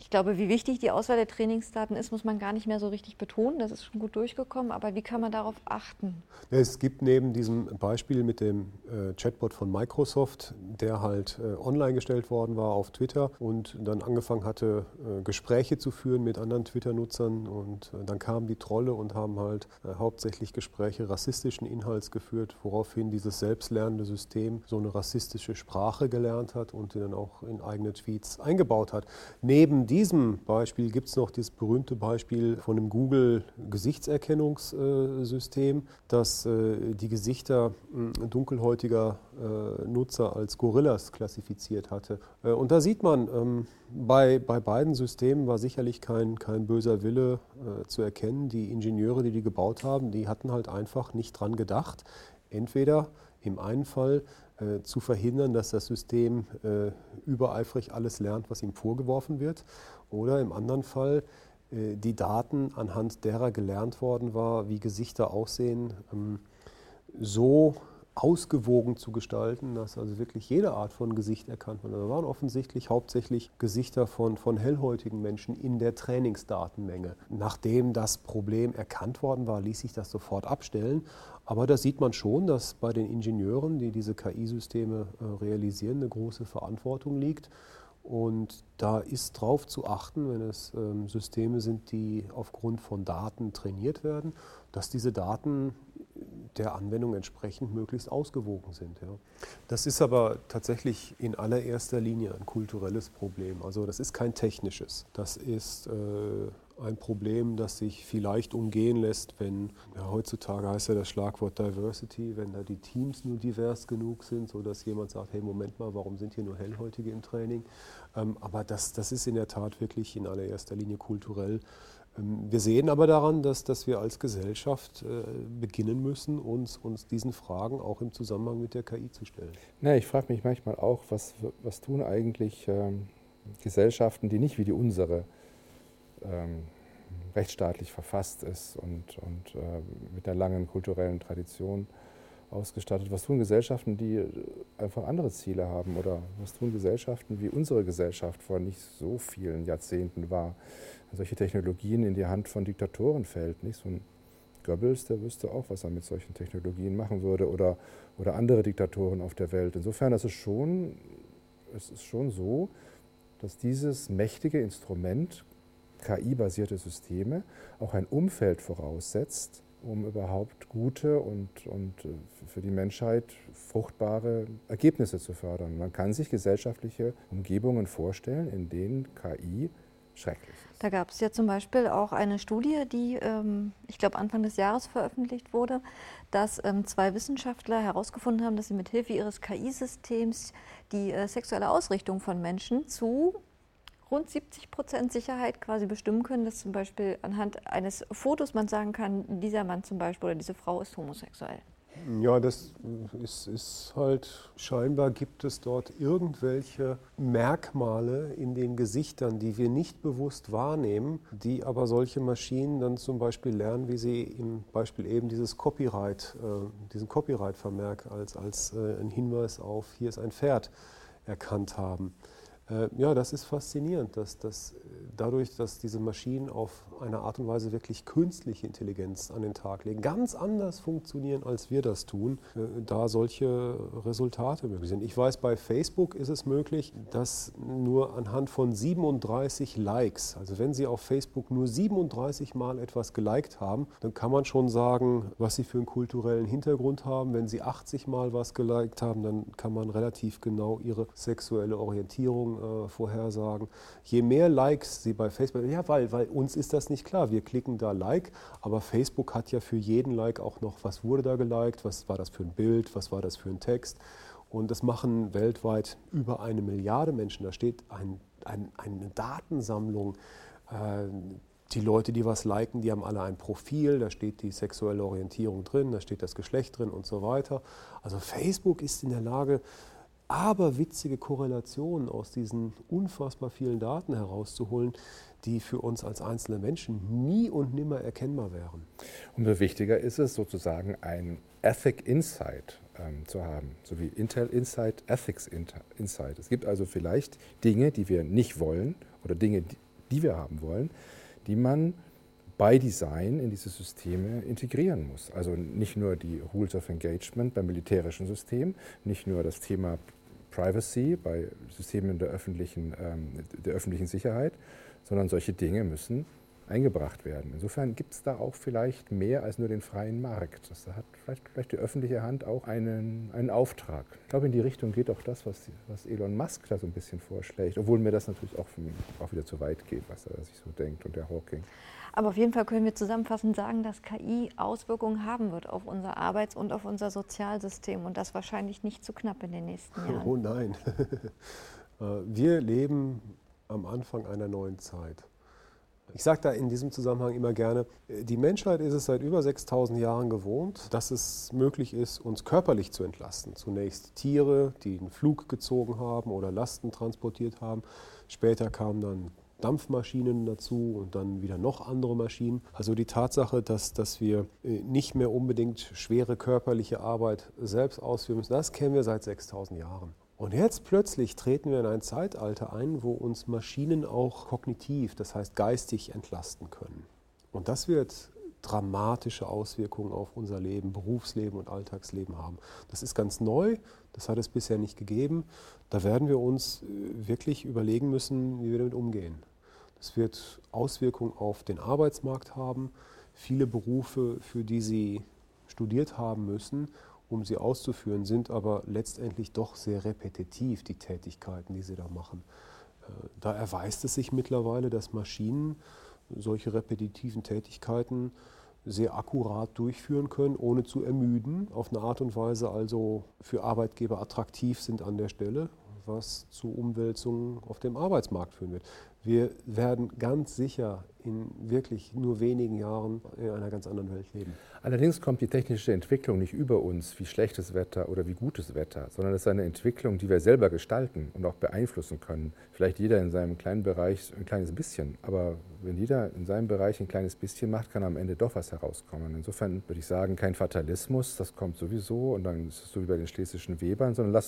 Speaker 1: Ich glaube, wie wichtig die Auswahl der Trainingsdaten ist, muss man gar nicht mehr so richtig betonen. Das ist schon gut durchgekommen. Aber wie kann man darauf achten?
Speaker 2: Es gibt neben diesem Beispiel mit dem äh, Chatbot von Microsoft, der halt äh, online gestellt worden war auf Twitter und dann angefangen hatte, äh, Gespräche zu führen mit anderen Twitter-Nutzern. Und dann kamen die Trolle und haben halt hauptsächlich Gespräche rassistischen Inhalts geführt, woraufhin dieses selbstlernende System so eine rassistische Sprache gelernt hat und die dann auch in eigene Tweets eingebaut hat. Neben diesem diesem Beispiel gibt es noch das berühmte Beispiel von einem Google-Gesichtserkennungssystem, das äh, die Gesichter dunkelhäutiger äh, Nutzer als Gorillas klassifiziert hatte. Äh, und da sieht man, ähm, bei, bei beiden Systemen war sicherlich kein, kein böser Wille zu erkennen. Die Ingenieure, die die gebaut haben, die hatten halt einfach nicht dran gedacht. Entweder im einen Fall äh, zu verhindern, dass das System äh, übereifrig alles lernt, was ihm vorgeworfen wird. Oder im anderen Fall äh, die Daten, anhand derer gelernt worden war, wie Gesichter aussehen, ähm, so ausgewogen zu gestalten, dass also wirklich jede Art von Gesicht erkannt wurde. Da waren offensichtlich hauptsächlich Gesichter von, von hellhäutigen Menschen in der Trainingsdatenmenge. Nachdem das Problem erkannt worden war, ließ sich das sofort abstellen. Aber da sieht man schon, dass bei den Ingenieuren, die diese KI-Systeme äh, realisieren, eine große Verantwortung liegt. Und da ist darauf zu achten, wenn es ähm, Systeme sind, die aufgrund von Daten trainiert werden, dass diese Daten der Anwendung entsprechend möglichst ausgewogen sind. Ja. Das ist aber tatsächlich in allererster Linie ein kulturelles Problem. Also das ist kein technisches. Das ist äh, ein Problem, das sich vielleicht umgehen lässt, wenn ja, heutzutage heißt ja das Schlagwort Diversity, wenn da die Teams nur divers genug sind, sodass jemand sagt, hey Moment mal, warum sind hier nur Hellhäutige im Training? Ähm, aber das, das ist in der Tat wirklich in allererster Linie kulturell ähm, wir sehen aber daran, dass, dass wir als Gesellschaft äh, beginnen müssen, uns, uns diesen Fragen auch im Zusammenhang mit der KI zu stellen.
Speaker 3: Na, ich frage mich manchmal auch, was, was tun eigentlich ähm, Gesellschaften, die nicht wie die unsere ähm, rechtsstaatlich verfasst ist und, und äh, mit einer langen kulturellen Tradition ausgestattet. Was tun Gesellschaften, die einfach andere Ziele haben? Oder was tun Gesellschaften, wie unsere Gesellschaft vor nicht so vielen Jahrzehnten war? solche Technologien in die Hand von Diktatoren fällt. Nicht? So ein Goebbels, der wüsste auch, was er mit solchen Technologien machen würde oder, oder andere Diktatoren auf der Welt. Insofern ist es schon, es ist schon so, dass dieses mächtige Instrument, KI-basierte Systeme, auch ein Umfeld voraussetzt, um überhaupt gute und, und äh, für die Menschheit fruchtbare Ergebnisse zu fördern. Man kann sich gesellschaftliche Umgebungen vorstellen, in denen KI schrecklich ist.
Speaker 1: Da gab es ja zum Beispiel auch eine Studie, die, ähm, ich glaube, Anfang des Jahres veröffentlicht wurde, dass ähm, zwei Wissenschaftler herausgefunden haben, dass sie mit Hilfe ihres KI-Systems die äh, sexuelle Ausrichtung von Menschen zu rund 70 Prozent Sicherheit quasi bestimmen können, dass zum Beispiel anhand eines Fotos man sagen kann, dieser Mann zum Beispiel oder diese Frau ist homosexuell.
Speaker 2: Ja, das ist, ist, halt, scheinbar gibt es dort irgendwelche Merkmale in den Gesichtern, die wir nicht bewusst wahrnehmen, die aber solche Maschinen dann zum Beispiel lernen, wie sie im Beispiel eben dieses Copyright, äh, diesen Copyright-Vermerk als, als äh, ein Hinweis auf, hier ist ein Pferd erkannt haben. Äh, ja, das ist faszinierend, dass, dass dadurch, dass diese Maschinen auf eine Art und Weise wirklich künstliche Intelligenz an den Tag legen, ganz anders funktionieren, als wir das tun, äh, da solche Resultate möglich sind. Ich weiß, bei Facebook ist es möglich, dass nur anhand von 37 Likes, also wenn Sie auf Facebook nur 37 Mal etwas geliked haben, dann kann man schon sagen, was Sie für einen kulturellen Hintergrund haben. Wenn Sie 80 Mal was geliked haben, dann kann man relativ genau Ihre sexuelle Orientierung äh, vorhersagen. Je mehr Likes Sie bei Facebook, ja, weil, weil uns ist das nicht klar. Wir klicken da Like, aber Facebook hat ja für jeden Like auch noch, was wurde da geliked, was war das für ein Bild, was war das für ein Text. Und das machen weltweit über eine Milliarde Menschen. Da steht ein, ein, eine Datensammlung. Äh, die Leute, die was liken, die haben alle ein Profil, da steht die sexuelle Orientierung drin, da steht das Geschlecht drin und so weiter. Also Facebook ist in der Lage, aberwitzige Korrelationen aus diesen unfassbar vielen Daten herauszuholen, die für uns als einzelne Menschen nie und nimmer erkennbar wären.
Speaker 3: Umso wichtiger ist es sozusagen ein Ethic Insight ähm, zu haben, so wie Intel Insight, Ethics Insight. Es gibt also vielleicht Dinge, die wir nicht wollen oder Dinge, die wir haben wollen, die man bei Design in diese Systeme integrieren muss. Also nicht nur die Rules of Engagement beim militärischen System, nicht nur das Thema Privacy bei Systemen der öffentlichen, ähm, der öffentlichen Sicherheit, sondern solche Dinge müssen eingebracht werden. Insofern gibt es da auch vielleicht mehr als nur den freien Markt. Das hat vielleicht, vielleicht die öffentliche Hand auch einen, einen Auftrag. Ich glaube, in die Richtung geht auch das, was, was Elon Musk da so ein bisschen vorschlägt, obwohl mir das natürlich auch, auch wieder zu weit geht, was er sich so denkt und der Hawking.
Speaker 1: Aber auf jeden Fall können wir zusammenfassend sagen, dass KI Auswirkungen haben wird auf unser Arbeits- und auf unser Sozialsystem und das wahrscheinlich nicht zu knapp in den nächsten Jahren.
Speaker 2: Oh nein. Äh, wir leben am Anfang einer neuen Zeit. Ich sage da in diesem Zusammenhang immer gerne, die Menschheit ist es seit über 6000 Jahren gewohnt, dass es möglich ist, uns körperlich zu entlasten. Zunächst Tiere, die einen Flug gezogen haben oder Lasten transportiert haben. Später kamen dann Dampfmaschinen dazu und dann wieder noch andere Maschinen. Also die Tatsache, dass, dass wir äh, nicht mehr unbedingt schwere körperliche Arbeit selbst ausführen müssen, das kennen wir seit 6000 Jahren. Und jetzt plötzlich treten wir in ein Zeitalter ein, wo uns Maschinen auch kognitiv, das heißt geistig entlasten können. Und das wird dramatische Auswirkungen auf unser Leben, Berufsleben und Alltagsleben haben. Das ist ganz neu, das hat es bisher nicht gegeben. Da werden wir uns äh, wirklich überlegen müssen, wie wir damit umgehen. Das wird Auswirkungen auf den Arbeitsmarkt haben. Viele Berufe, für die Sie studiert haben müssen, um sie auszuführen, sind aber letztendlich doch sehr repetitiv, die Tätigkeiten, die sie da machen. Äh, da erweist es sich mittlerweile, dass Maschinen solche repetitiven Tätigkeiten sehr akkurat durchführen können, ohne zu ermüden, auf eine Art und Weise also für Arbeitgeber attraktiv sind an der Stelle, was zu Umwälzungen auf dem Arbeitsmarkt führen wird. Wir werden ganz sicher in wirklich nur wenigen Jahren in einer ganz anderen Welt leben.
Speaker 3: Allerdings kommt die technische Entwicklung nicht über uns wie schlechtes Wetter oder wie gutes Wetter, sondern es ist eine Entwicklung, die wir selber gestalten und auch beeinflussen können. Vielleicht jeder in seinem kleinen Bereich ein kleines bisschen, aber wenn jeder in seinem Bereich ein kleines bisschen macht, kann am Ende doch was herauskommen. Insofern würde ich sagen, kein Fatalismus, das kommt sowieso und dann ist es so wie bei den schlesischen Webern, sondern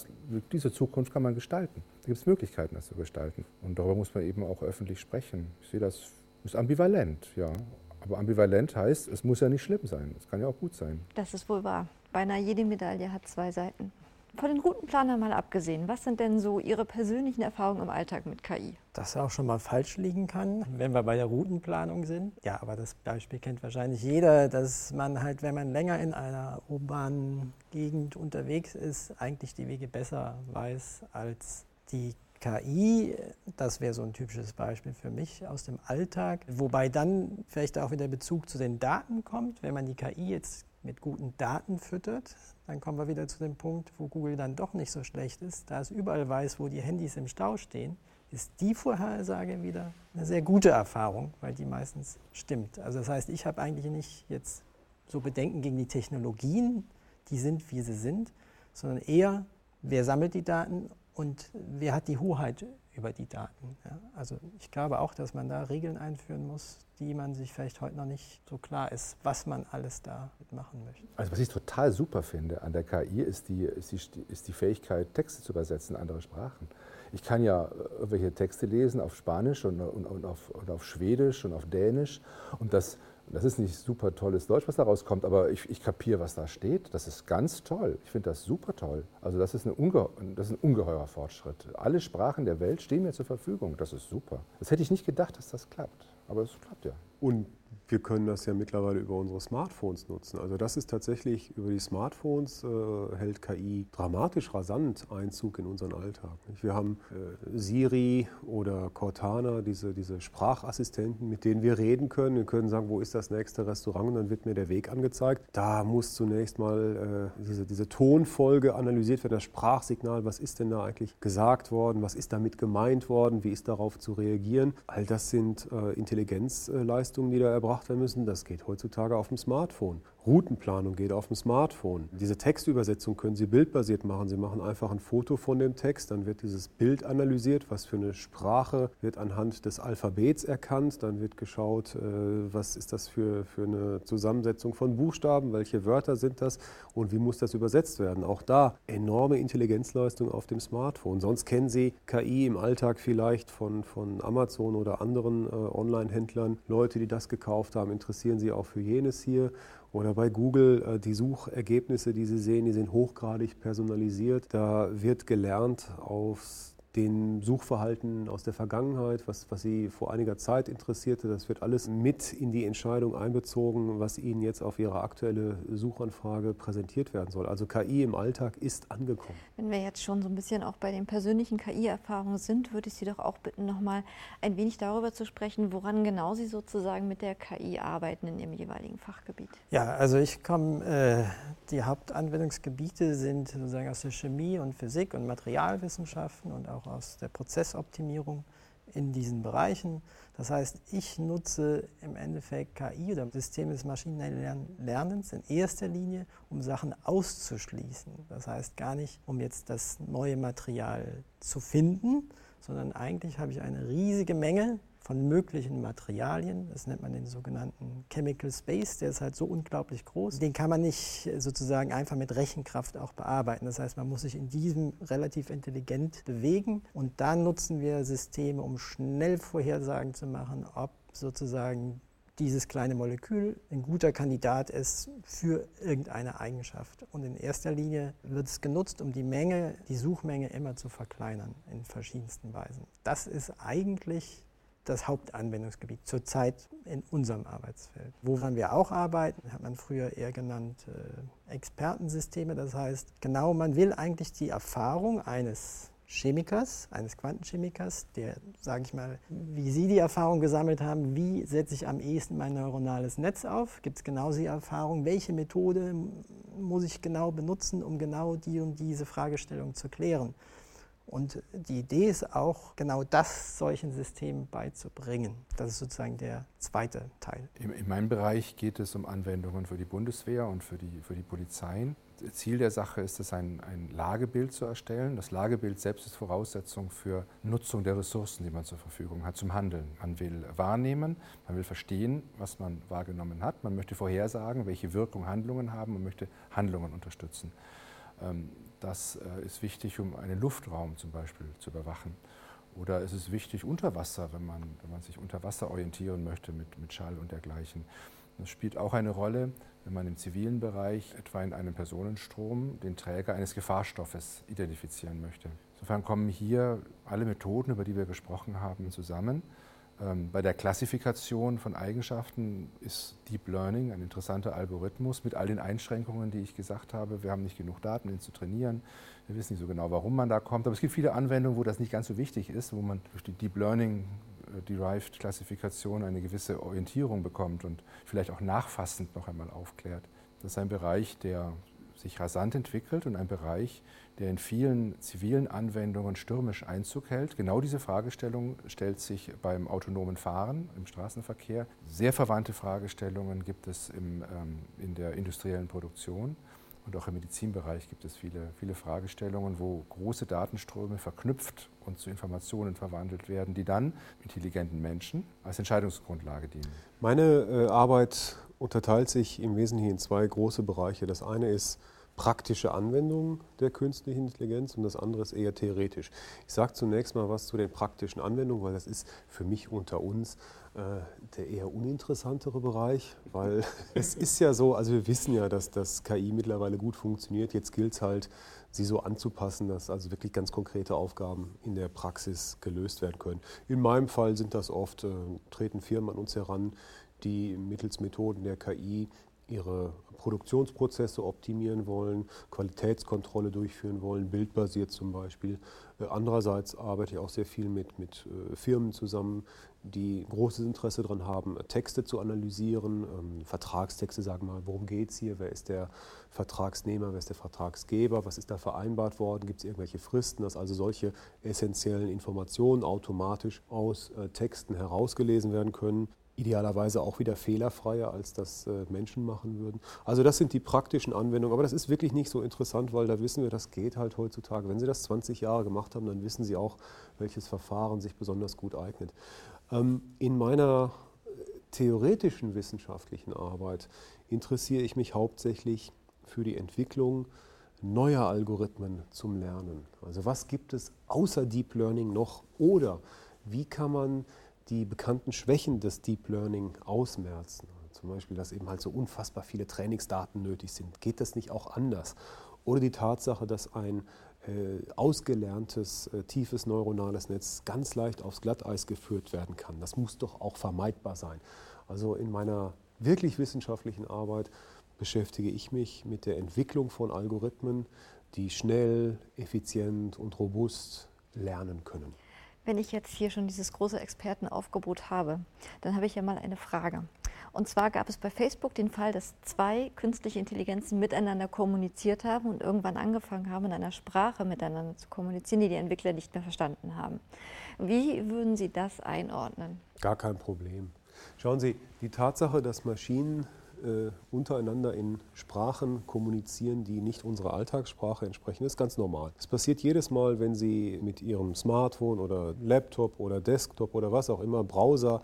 Speaker 3: diese Zukunft kann man gestalten. Da gibt es Möglichkeiten, das zu gestalten. Und darüber muss man eben auch öffentlich sprechen. Ich sehe das ist ambivalent, ja. Aber ambivalent heißt, es muss ja nicht schlimm sein. Es kann ja auch gut sein.
Speaker 1: Das ist wohl wahr. Beinahe jede Medaille hat zwei Seiten. Von den Routenplanern mal abgesehen, was sind denn so Ihre persönlichen Erfahrungen im Alltag mit KI?
Speaker 4: Dass auch schon mal falsch liegen kann, wenn wir bei der Routenplanung sind. Ja, aber das Beispiel kennt wahrscheinlich jeder, dass man halt, wenn man länger in einer urbanen Gegend unterwegs ist, eigentlich die Wege besser weiß als die KI, das wäre so ein typisches Beispiel für mich aus dem Alltag, wobei dann vielleicht auch wieder Bezug zu den Daten kommt. Wenn man die KI jetzt mit guten Daten füttert, dann kommen wir wieder zu dem Punkt, wo Google dann doch nicht so schlecht ist, da es überall weiß, wo die Handys im Stau stehen, ist die Vorhersage wieder eine sehr gute Erfahrung, weil die meistens stimmt. Also das heißt, ich habe eigentlich nicht jetzt so Bedenken gegen die Technologien, die sind, wie sie sind, sondern eher, wer sammelt die Daten und wer hat die Hoheit über die Daten. Ja? Also ich glaube auch, dass man da Regeln einführen muss, die man sich vielleicht heute noch nicht so klar ist, was man alles da machen möchte.
Speaker 3: Also was ich total super finde an der KI ist die, ist die, ist die Fähigkeit, Texte zu übersetzen in andere Sprachen. Ich kann ja irgendwelche Texte lesen auf Spanisch und, und, und, auf, und auf Schwedisch und auf Dänisch und das das ist nicht super tolles Deutsch, was da rauskommt, aber ich, ich kapiere, was da steht. Das ist ganz toll. Ich finde das super toll. Also das ist, das ist ein ungeheurer Fortschritt. Alle Sprachen der Welt stehen mir zur Verfügung. Das ist super. Das hätte ich nicht gedacht, dass das klappt. Aber es klappt ja.
Speaker 2: Und wir können das ja mittlerweile über unsere Smartphones nutzen. Also das ist tatsächlich über die Smartphones äh, hält KI dramatisch rasant Einzug in unseren Alltag. Wir haben äh, Siri oder Cortana, diese, diese Sprachassistenten, mit denen wir reden können. Wir können sagen, wo ist das nächste Restaurant und dann wird mir der Weg angezeigt. Da muss zunächst mal äh, diese, diese Tonfolge analysiert werden, das Sprachsignal, was ist denn da eigentlich gesagt worden, was ist damit gemeint worden, wie ist darauf zu reagieren. All das sind äh, Intelligenzleistungen, die da erbracht gemacht werden müssen, das geht heutzutage auf dem Smartphone. Routenplanung geht auf dem Smartphone. Diese Textübersetzung können Sie bildbasiert machen. Sie machen einfach ein Foto von dem Text, dann wird dieses Bild analysiert, was für eine Sprache wird anhand des Alphabets erkannt, dann wird geschaut, äh, was ist das für, für eine Zusammensetzung von Buchstaben, welche Wörter sind das und wie muss das übersetzt werden. Auch da enorme Intelligenzleistung auf dem Smartphone. Sonst kennen Sie KI im Alltag vielleicht von, von Amazon oder anderen äh, Online-Händlern. Leute, die das gekauft haben, interessieren Sie auch für jenes hier. Oder bei Google äh, die Suchergebnisse, die Sie sehen, die sind hochgradig personalisiert. Da wird gelernt aus den Suchverhalten aus der Vergangenheit, was, was Sie vor einiger Zeit interessierte. Das wird alles mit in die Entscheidung einbezogen, was Ihnen jetzt auf Ihre aktuelle Suchanfrage präsentiert werden soll. Also KI im Alltag ist angekommen.
Speaker 1: Wenn wir jetzt schon so ein bisschen auch bei den persönlichen KI-Erfahrungen sind, würde ich Sie doch auch bitten, noch mal ein wenig darüber zu sprechen, woran genau Sie sozusagen mit der KI arbeiten in Ihrem jeweiligen Fachgebiet.
Speaker 4: Ja, also ich komme, äh, die Hauptanwendungsgebiete sind sozusagen aus der Chemie und Physik und Materialwissenschaften und auch auch aus der Prozessoptimierung in diesen Bereichen. Das heißt, ich nutze im Endeffekt KI oder Systeme des maschinellen Lernens in erster Linie, um Sachen auszuschließen. Das heißt gar nicht, um jetzt das neue Material zu finden, sondern eigentlich habe ich eine riesige Menge von möglichen Materialien. Das nennt man den sogenannten Chemical Space. Der ist halt so unglaublich groß. Den kann man nicht sozusagen einfach mit Rechenkraft auch bearbeiten. Das heißt, man muss sich in diesem relativ intelligent bewegen. Und da nutzen wir Systeme, um schnell Vorhersagen zu machen, ob sozusagen dieses kleine Molekül ein guter Kandidat ist für irgendeine Eigenschaft. Und in erster Linie wird es genutzt, um die Menge, die Suchmenge immer zu verkleinern in verschiedensten Weisen. Das ist eigentlich das Hauptanwendungsgebiet zurzeit in unserem Arbeitsfeld. Woran wir auch arbeiten, hat man früher eher genannt äh, Expertensysteme. Das heißt, genau, man will eigentlich die Erfahrung eines Chemikers, eines Quantenchemikers, der, sage ich mal, wie Sie die Erfahrung gesammelt haben, wie setze ich am ehesten mein neuronales Netz auf? Gibt es genau die Erfahrung, welche Methode muss ich genau benutzen, um genau die und diese Fragestellung zu klären? Und die Idee ist auch, genau das solchen Systemen beizubringen. Das ist sozusagen der zweite Teil.
Speaker 3: In meinem Bereich geht es um Anwendungen für die Bundeswehr und für die, für die Polizeien. Ziel der Sache ist es, ein, ein Lagebild zu erstellen. Das Lagebild selbst ist Voraussetzung für Nutzung der Ressourcen, die man zur Verfügung hat, zum Handeln. Man will wahrnehmen, man will verstehen, was man wahrgenommen hat. Man möchte vorhersagen, welche Wirkung Handlungen haben. Man möchte Handlungen unterstützen. Das äh, ist wichtig, um einen Luftraum zum Beispiel zu überwachen. Oder es ist wichtig unter Wasser, wenn man, wenn man sich unter Wasser orientieren möchte mit, mit Schall und dergleichen. Das spielt auch eine Rolle, wenn man im zivilen Bereich etwa in einem Personenstrom den Träger eines Gefahrstoffes identifizieren möchte. Insofern kommen hier alle Methoden, über die wir gesprochen haben, zusammen. Ähm, bei der Klassifikation von Eigenschaften ist Deep Learning ein interessanter Algorithmus mit all den Einschränkungen, die ich gesagt habe. Wir haben nicht genug Daten, ihn zu trainieren. Wir wissen nicht so genau, warum man da kommt. Aber es gibt viele Anwendungen, wo das nicht ganz so wichtig ist, wo man durch die Deep Learning äh, Derived Klassifikation eine gewisse Orientierung bekommt und vielleicht auch nachfassend noch einmal aufklärt. Das ist ein Bereich, der sich rasant entwickelt und ein Bereich, der in vielen zivilen Anwendungen stürmisch Einzug hält. Genau diese Fragestellung stellt sich beim autonomen Fahren im Straßenverkehr. Sehr verwandte Fragestellungen gibt es im, ähm, in der industriellen Produktion. Und auch im Medizinbereich gibt es viele, viele Fragestellungen, wo große Datenströme verknüpft und zu Informationen verwandelt werden, die dann intelligenten Menschen als Entscheidungsgrundlage dienen.
Speaker 2: Meine äh, Arbeit unterteilt sich im Wesentlichen in zwei große Bereiche. Das eine ist praktische Anwendung der künstlichen Intelligenz und das andere ist eher theoretisch. Ich sage zunächst mal was zu den praktischen Anwendungen, weil das ist für mich unter uns äh, der eher uninteressantere Bereich, weil es ist ja so, also wir wissen ja, dass das KI mittlerweile gut funktioniert. Jetzt gilt es halt, sie so anzupassen, dass also wirklich ganz konkrete Aufgaben in der Praxis gelöst werden können. In meinem Fall sind das oft, äh, treten Firmen an uns heran, die mittels Methoden der KI ihre Produktionsprozesse optimieren wollen, Qualitätskontrolle durchführen wollen, bildbasiert zum Beispiel. Äh, andererseits arbeite ich auch sehr viel mit, mit äh, Firmen zusammen, die großes Interesse daran haben, Texte zu analysieren, ähm, Vertragstexte, sagen wir mal, worum geht es hier, wer ist der Vertragsnehmer, wer ist der Vertragsgeber, was ist da vereinbart worden, gibt es irgendwelche Fristen, dass also solche essentiellen Informationen automatisch aus äh, Texten herausgelesen werden können idealerweise auch wieder fehlerfreier, als das äh, Menschen machen würden. Also das sind die praktischen Anwendungen, aber das ist wirklich nicht so interessant, weil da wissen wir, das geht halt heutzutage. Wenn Sie das 20 Jahre gemacht haben, dann wissen Sie auch, welches Verfahren sich besonders gut eignet. Ähm, in meiner äh, theoretischen wissenschaftlichen Arbeit interessiere ich mich hauptsächlich für die Entwicklung neuer Algorithmen zum Lernen. Also was gibt es außer Deep Learning noch oder wie kann man die bekannten Schwächen des Deep Learning ausmerzen? Zum Beispiel, dass eben halt so unfassbar viele Trainingsdaten nötig sind. Geht das nicht auch anders? Oder die Tatsache, dass ein äh, ausgelerntes, äh, tiefes neuronales Netz ganz leicht aufs Glatteis geführt werden kann. Das muss doch auch vermeidbar sein. Also in meiner wirklich wissenschaftlichen Arbeit beschäftige ich mich mit der Entwicklung von Algorithmen, die schnell, effizient und robust lernen können.
Speaker 1: Wenn ich jetzt hier schon dieses große Expertenaufgebot habe, dann habe ich ja mal eine Frage. Und zwar gab es bei Facebook den Fall, dass zwei künstliche Intelligenzen miteinander kommuniziert haben und irgendwann angefangen haben, in einer Sprache miteinander zu kommunizieren, die die Entwickler nicht mehr verstanden haben. Wie würden Sie das einordnen?
Speaker 2: Gar kein Problem. Schauen Sie, die Tatsache, dass Maschinen äh, untereinander in Sprachen kommunizieren, die nicht unserer Alltagssprache entsprechen. Ist ganz normal. Es passiert jedes Mal, wenn Sie mit Ihrem Smartphone oder Laptop oder Desktop oder was auch immer, Browser,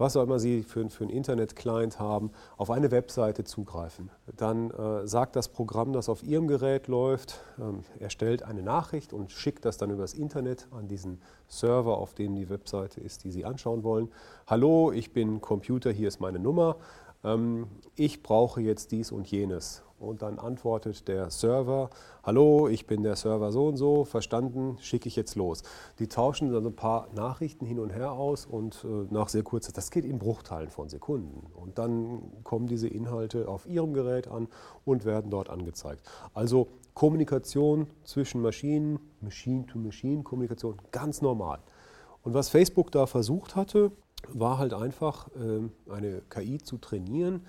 Speaker 2: was auch immer Sie für, für einen Internet-Client haben, auf eine Webseite zugreifen. Dann äh, sagt das Programm, das auf Ihrem Gerät läuft, ähm, erstellt eine Nachricht und schickt das dann übers Internet an diesen Server, auf dem die Webseite ist, die Sie anschauen wollen. Hallo, ich bin Computer, hier ist meine Nummer ähm, ich brauche jetzt dies und jenes. Und dann antwortet der Server, hallo, ich bin der Server so und so, verstanden, schicke ich jetzt los. Die tauschen dann ein paar Nachrichten hin und her aus und äh, nach sehr kurzer, das geht in Bruchteilen von Sekunden. Und dann kommen diese Inhalte auf Ihrem Gerät an und werden dort angezeigt. Also Kommunikation zwischen Maschinen, Machine-to-Machine-Kommunikation, ganz normal. Und was Facebook da versucht hatte, war halt einfach ähm, eine KI zu trainieren,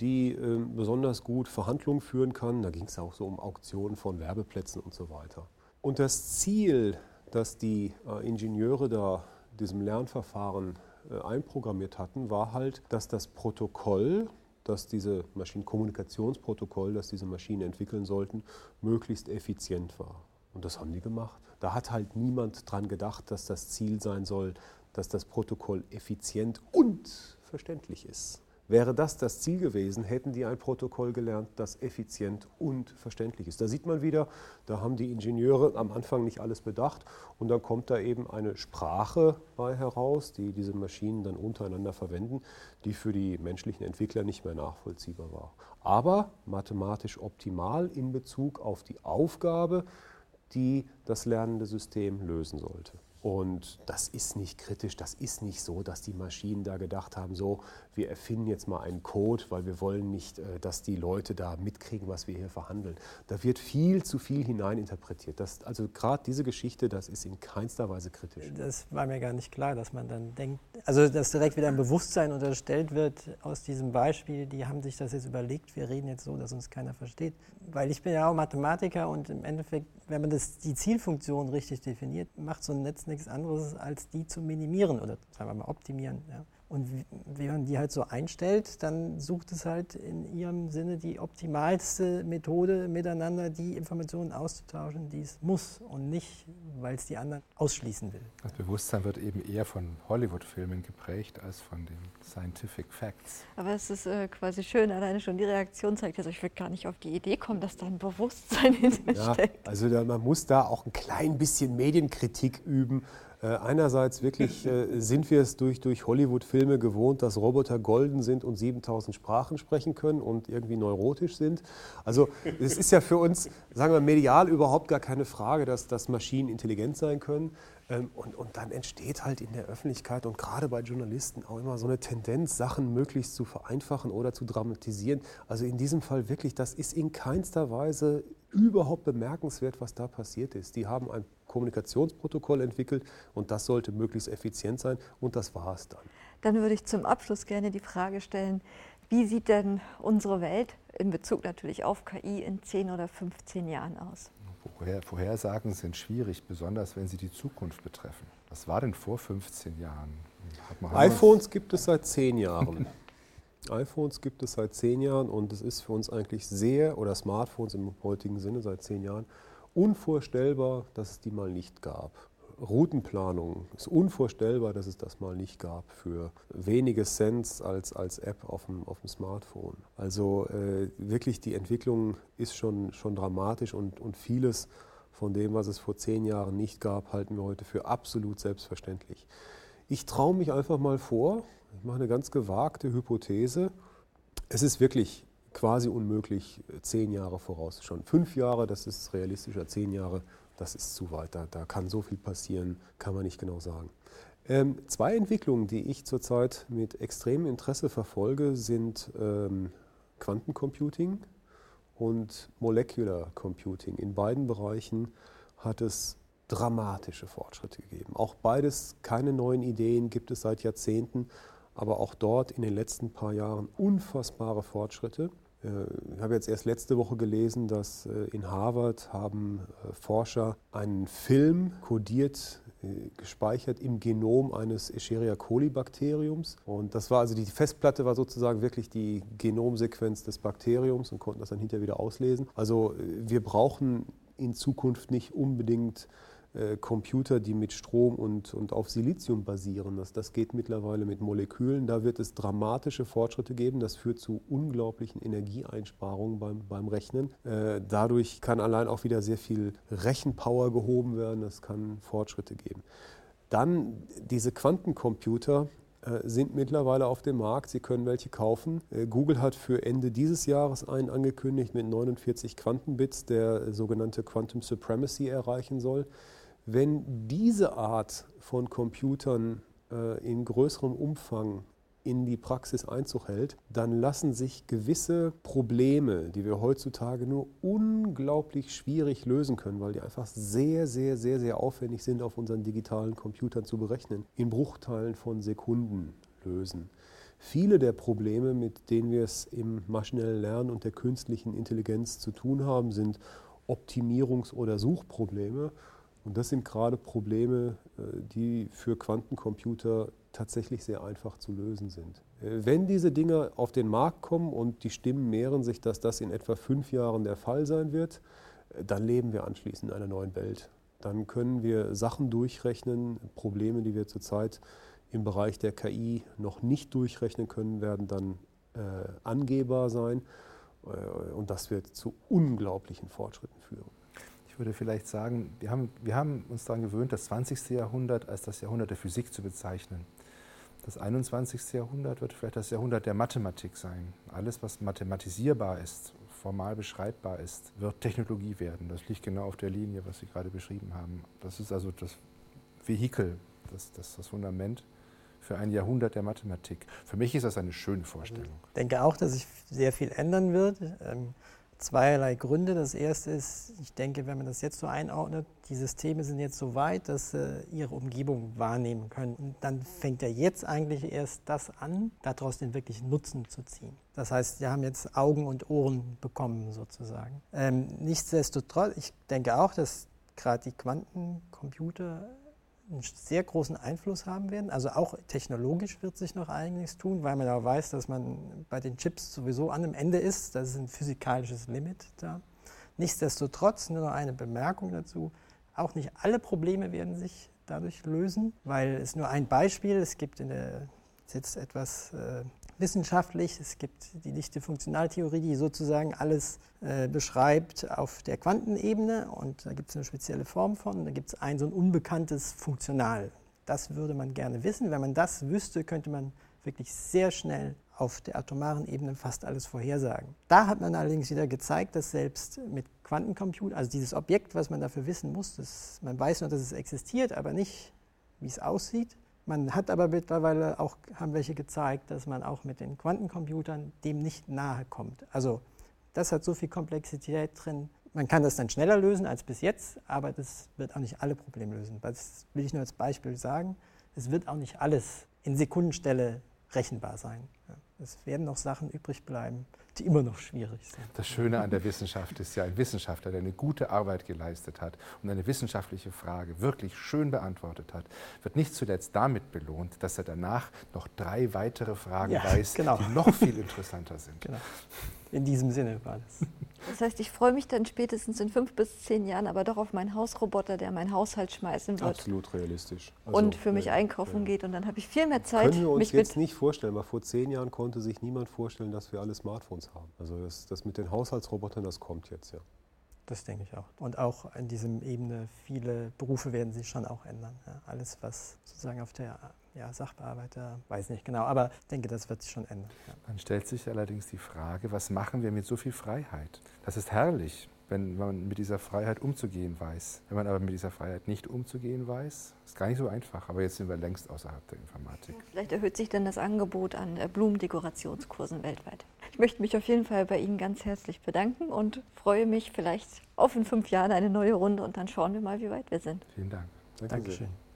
Speaker 2: die ähm, besonders gut Verhandlungen führen kann. Da ging es auch so um Auktionen von Werbeplätzen und so weiter. Und das Ziel, das die äh, Ingenieure da diesem Lernverfahren äh, einprogrammiert hatten, war halt, dass das Protokoll, das diese Maschinen, Kommunikationsprotokoll, das diese Maschinen entwickeln sollten, möglichst effizient war. Und das haben die gemacht. Da hat halt niemand dran gedacht, dass das Ziel sein soll, dass das Protokoll effizient und verständlich ist. Wäre das das Ziel gewesen, hätten die ein Protokoll gelernt, das effizient und verständlich ist. Da sieht man wieder, da haben die Ingenieure am Anfang nicht alles bedacht und dann kommt da eben eine Sprache bei heraus, die diese Maschinen dann untereinander verwenden, die für die menschlichen Entwickler nicht mehr nachvollziehbar war. Aber mathematisch optimal in Bezug auf die Aufgabe, die das lernende System lösen sollte. Und das ist nicht kritisch, das ist nicht so, dass die Maschinen da gedacht haben, so, wir erfinden jetzt mal einen Code, weil wir wollen nicht, äh, dass die Leute da mitkriegen, was wir hier verhandeln. Da wird viel zu viel hineininterpretiert. Das, also gerade diese Geschichte, das ist in keinster Weise kritisch.
Speaker 4: Das war mir gar nicht klar, dass man dann denkt, also dass direkt wieder ein Bewusstsein unterstellt wird aus diesem Beispiel, die haben sich das jetzt überlegt, wir reden jetzt so, dass uns keiner versteht. Weil ich bin ja auch Mathematiker und im Endeffekt, wenn man das, die Zielfunktion richtig definiert, macht so ein Netz nichts anderes, als die zu minimieren oder sagen wir mal optimieren. Ja. Und wenn man die halt so einstellt, dann sucht es halt in ihrem Sinne die optimalste Methode, miteinander die Informationen auszutauschen, die es muss und nicht, weil es die anderen ausschließen will.
Speaker 3: Das Bewusstsein wird eben eher von Hollywood-Filmen geprägt als von den Scientific Facts.
Speaker 1: Aber es ist äh, quasi schön, alleine schon die Reaktion zeigt, also ich würde gar nicht auf die Idee kommen, dass da ein Bewusstsein hintersteckt.
Speaker 2: Ja, also da, man muss da auch ein klein bisschen Medienkritik üben äh, einerseits wirklich äh, sind wir es durch, durch Hollywood-Filme gewohnt, dass Roboter golden sind und 7000 Sprachen sprechen können und irgendwie neurotisch sind. Also es ist ja für uns, sagen wir medial überhaupt gar keine Frage, dass, dass Maschinen intelligent sein können. Ähm, und, und dann entsteht halt in der Öffentlichkeit und gerade bei Journalisten auch immer so eine Tendenz, Sachen möglichst zu vereinfachen oder zu dramatisieren. Also in diesem Fall wirklich, das ist in keinster Weise überhaupt bemerkenswert, was da passiert ist. Die haben ein Kommunikationsprotokoll entwickelt und das sollte möglichst effizient sein und das war es dann.
Speaker 1: Dann würde ich zum Abschluss gerne die Frage stellen, wie sieht denn unsere Welt in Bezug natürlich auf KI in 10 oder 15 Jahren aus?
Speaker 3: Vorhersagen sind schwierig, besonders wenn sie die Zukunft betreffen. Was war denn vor 15 Jahren?
Speaker 2: iPhones gibt es seit zehn Jahren. iPhones gibt es seit zehn Jahren und es ist für uns eigentlich sehr, oder Smartphones im heutigen Sinne seit zehn Jahren, unvorstellbar, dass es die mal nicht gab. Routenplanung ist unvorstellbar, dass es das mal nicht gab für wenige Cents als, als App auf dem, auf dem Smartphone. Also äh, wirklich die Entwicklung ist schon, schon dramatisch und, und vieles von dem, was es vor zehn Jahren nicht gab, halten wir heute für absolut selbstverständlich. Ich traue mich einfach mal vor, ich mache eine ganz gewagte Hypothese. Es ist wirklich quasi unmöglich, zehn Jahre vorauszuschauen. Fünf Jahre, das ist realistischer, zehn Jahre, das ist zu weit. Da, da kann so viel passieren, kann man nicht genau sagen. Ähm, zwei Entwicklungen, die ich zurzeit mit extremem Interesse verfolge, sind ähm, Quantencomputing und Molecular Computing. In beiden Bereichen hat es dramatische Fortschritte gegeben. Auch beides keine neuen Ideen gibt es seit Jahrzehnten, aber auch dort in den letzten paar Jahren unfassbare Fortschritte. Äh, ich habe jetzt erst letzte Woche gelesen, dass äh, in Harvard haben äh, Forscher einen Film kodiert, gespeichert im Genom eines Escherichia coli Bakteriums. Und das war also die Festplatte war sozusagen wirklich die Genomsequenz des Bakteriums und konnten das dann hinterher wieder auslesen. Also wir brauchen in Zukunft nicht unbedingt äh, Computer, die mit Strom und, und auf Silizium basieren. Das, das geht mittlerweile mit Molekülen. Da wird es dramatische Fortschritte geben. Das führt zu unglaublichen Energieeinsparungen beim, beim Rechnen. Äh, dadurch kann allein auch wieder sehr viel Rechenpower gehoben werden. Das kann Fortschritte geben. Dann diese Quantencomputer, äh, sind mittlerweile auf dem Markt. Sie können welche kaufen. Äh, Google hat für Ende dieses Jahres einen angekündigt mit 49 Quantenbits, der sogenannte Quantum Supremacy erreichen soll. Wenn diese Art von Computern äh, in größerem Umfang in die Praxis Einzug hält, dann lassen sich gewisse Probleme, die wir heutzutage nur unglaublich schwierig lösen können, weil die einfach sehr, sehr, sehr, sehr aufwendig sind, auf unseren digitalen Computern zu berechnen, in Bruchteilen von Sekunden lösen. Viele der Probleme, mit denen wir es im maschinellen Lernen und der künstlichen Intelligenz zu tun haben, sind Optimierungs- oder Suchprobleme. Und das sind gerade Probleme, äh, die für Quantencomputer tatsächlich sehr einfach zu lösen sind. Äh, wenn diese Dinge auf den Markt kommen und die Stimmen mehren sich, dass das in etwa fünf Jahren der Fall sein wird, äh, dann leben wir anschließend in einer neuen Welt. Dann können wir Sachen durchrechnen, Probleme, die wir zurzeit im Bereich der KI noch nicht durchrechnen können, werden dann äh, angehbar sein. Und das wird zu unglaublichen Fortschritten führen.
Speaker 3: Ich würde vielleicht sagen, wir haben, wir haben uns daran gewöhnt, das 20. Jahrhundert als das Jahrhundert der Physik zu bezeichnen. Das 21. Jahrhundert wird vielleicht das Jahrhundert der Mathematik sein. Alles, was mathematisierbar ist, formal beschreibbar ist, wird Technologie werden. Das liegt genau auf der Linie, was Sie gerade beschrieben haben. Das ist also das Vehikel, das, das, das Fundament für ein Jahrhundert der Mathematik. Für mich ist das eine schöne Vorstellung.
Speaker 4: Ich denke auch, dass sich sehr viel ändern wird. Zweierlei Gründe. Das erste ist, ich denke, wenn man das jetzt so einordnet, die Systeme sind jetzt so weit, dass sie ihre Umgebung wahrnehmen können. Und dann fängt ja jetzt eigentlich erst das an, daraus den wirklichen Nutzen zu ziehen. Das heißt, wir haben jetzt Augen und Ohren bekommen sozusagen. Ähm, nichtsdestotrotz, ich denke auch, dass gerade die Quantencomputer einen sehr großen Einfluss haben werden. Also auch technologisch wird sich noch einiges tun, weil man auch weiß, dass man bei den Chips sowieso an einem Ende ist. Das ist ein physikalisches Limit da. Nichtsdestotrotz, nur noch eine Bemerkung dazu, auch nicht alle Probleme werden sich dadurch lösen, weil es nur ein Beispiel, es gibt in der, jetzt etwas äh, wissenschaftlich. Es gibt die dichte Funktionaltheorie, die sozusagen alles äh, beschreibt auf der Quantenebene und da gibt es eine spezielle Form von. Da gibt es ein so ein unbekanntes Funktional. Das würde man gerne wissen. Wenn man das wüsste, könnte man wirklich sehr schnell auf der atomaren Ebene fast alles vorhersagen. Da hat man allerdings wieder gezeigt, dass selbst mit Quantencomputer, also dieses Objekt, was man dafür wissen muss, das, man weiß nur, dass es existiert, aber nicht, wie es aussieht. Man hat aber mittlerweile auch, haben welche gezeigt, dass man auch mit den Quantencomputern dem nicht nahe kommt. Also das hat so viel Komplexität drin. Man kann das dann schneller lösen als bis jetzt, aber das wird auch nicht alle Probleme lösen. Das will ich nur als Beispiel sagen. Es wird auch nicht alles in Sekundenstelle rechenbar sein. es werden noch Sachen übrig bleiben, die immer noch schwierig sind.
Speaker 3: Das Schöne an der Wissenschaft ist ja, ein Wissenschaftler, der eine gute Arbeit geleistet hat und eine wissenschaftliche Frage wirklich schön beantwortet hat, wird nicht zuletzt damit belohnt, dass er danach noch drei weitere Fragen ja, weiß, genau. die noch viel interessanter sind. Genau.
Speaker 4: In diesem Sinne war das.
Speaker 1: Das heißt, ich freue mich dann spätestens in fünf bis zehn Jahren aber doch auf meinen Hausroboter, der meinen Haushalt schmeißen wird.
Speaker 2: Absolut realistisch.
Speaker 1: Also, und für mich ja, einkaufen ja. geht und dann habe ich viel mehr Zeit.
Speaker 2: Können wir uns jetzt nicht vorstellen, weil vor zehn Jahren konnte sich niemand vorstellen, dass wir alle Smartphones haben. Also das, das mit den Haushaltsrobotern, das kommt jetzt ja.
Speaker 4: Das denke ich auch. Und auch in diesem Ebene, viele Berufe werden sich schon auch ändern. Ja, alles, was sozusagen auf der ja, Sachbearbeiter, weiß nicht genau, aber ich denke, das wird sich schon ändern. Ja.
Speaker 3: Dann stellt sich allerdings die Frage, was machen wir mit so viel Freiheit? Das ist herrlich, wenn man mit dieser Freiheit umzugehen weiß. Wenn man aber mit dieser Freiheit nicht umzugehen weiß, ist gar nicht so einfach. Aber jetzt sind wir längst außerhalb der Informatik.
Speaker 1: Vielleicht erhöht sich dann das Angebot an äh, Blumendekorationskursen weltweit. Ich möchte mich auf jeden Fall bei Ihnen ganz herzlich bedanken und freue mich vielleicht auf in fünf Jahren eine neue Runde und dann schauen wir mal, wie weit wir sind.
Speaker 3: Vielen Dank.
Speaker 4: Danke Dankeschön. Sehr.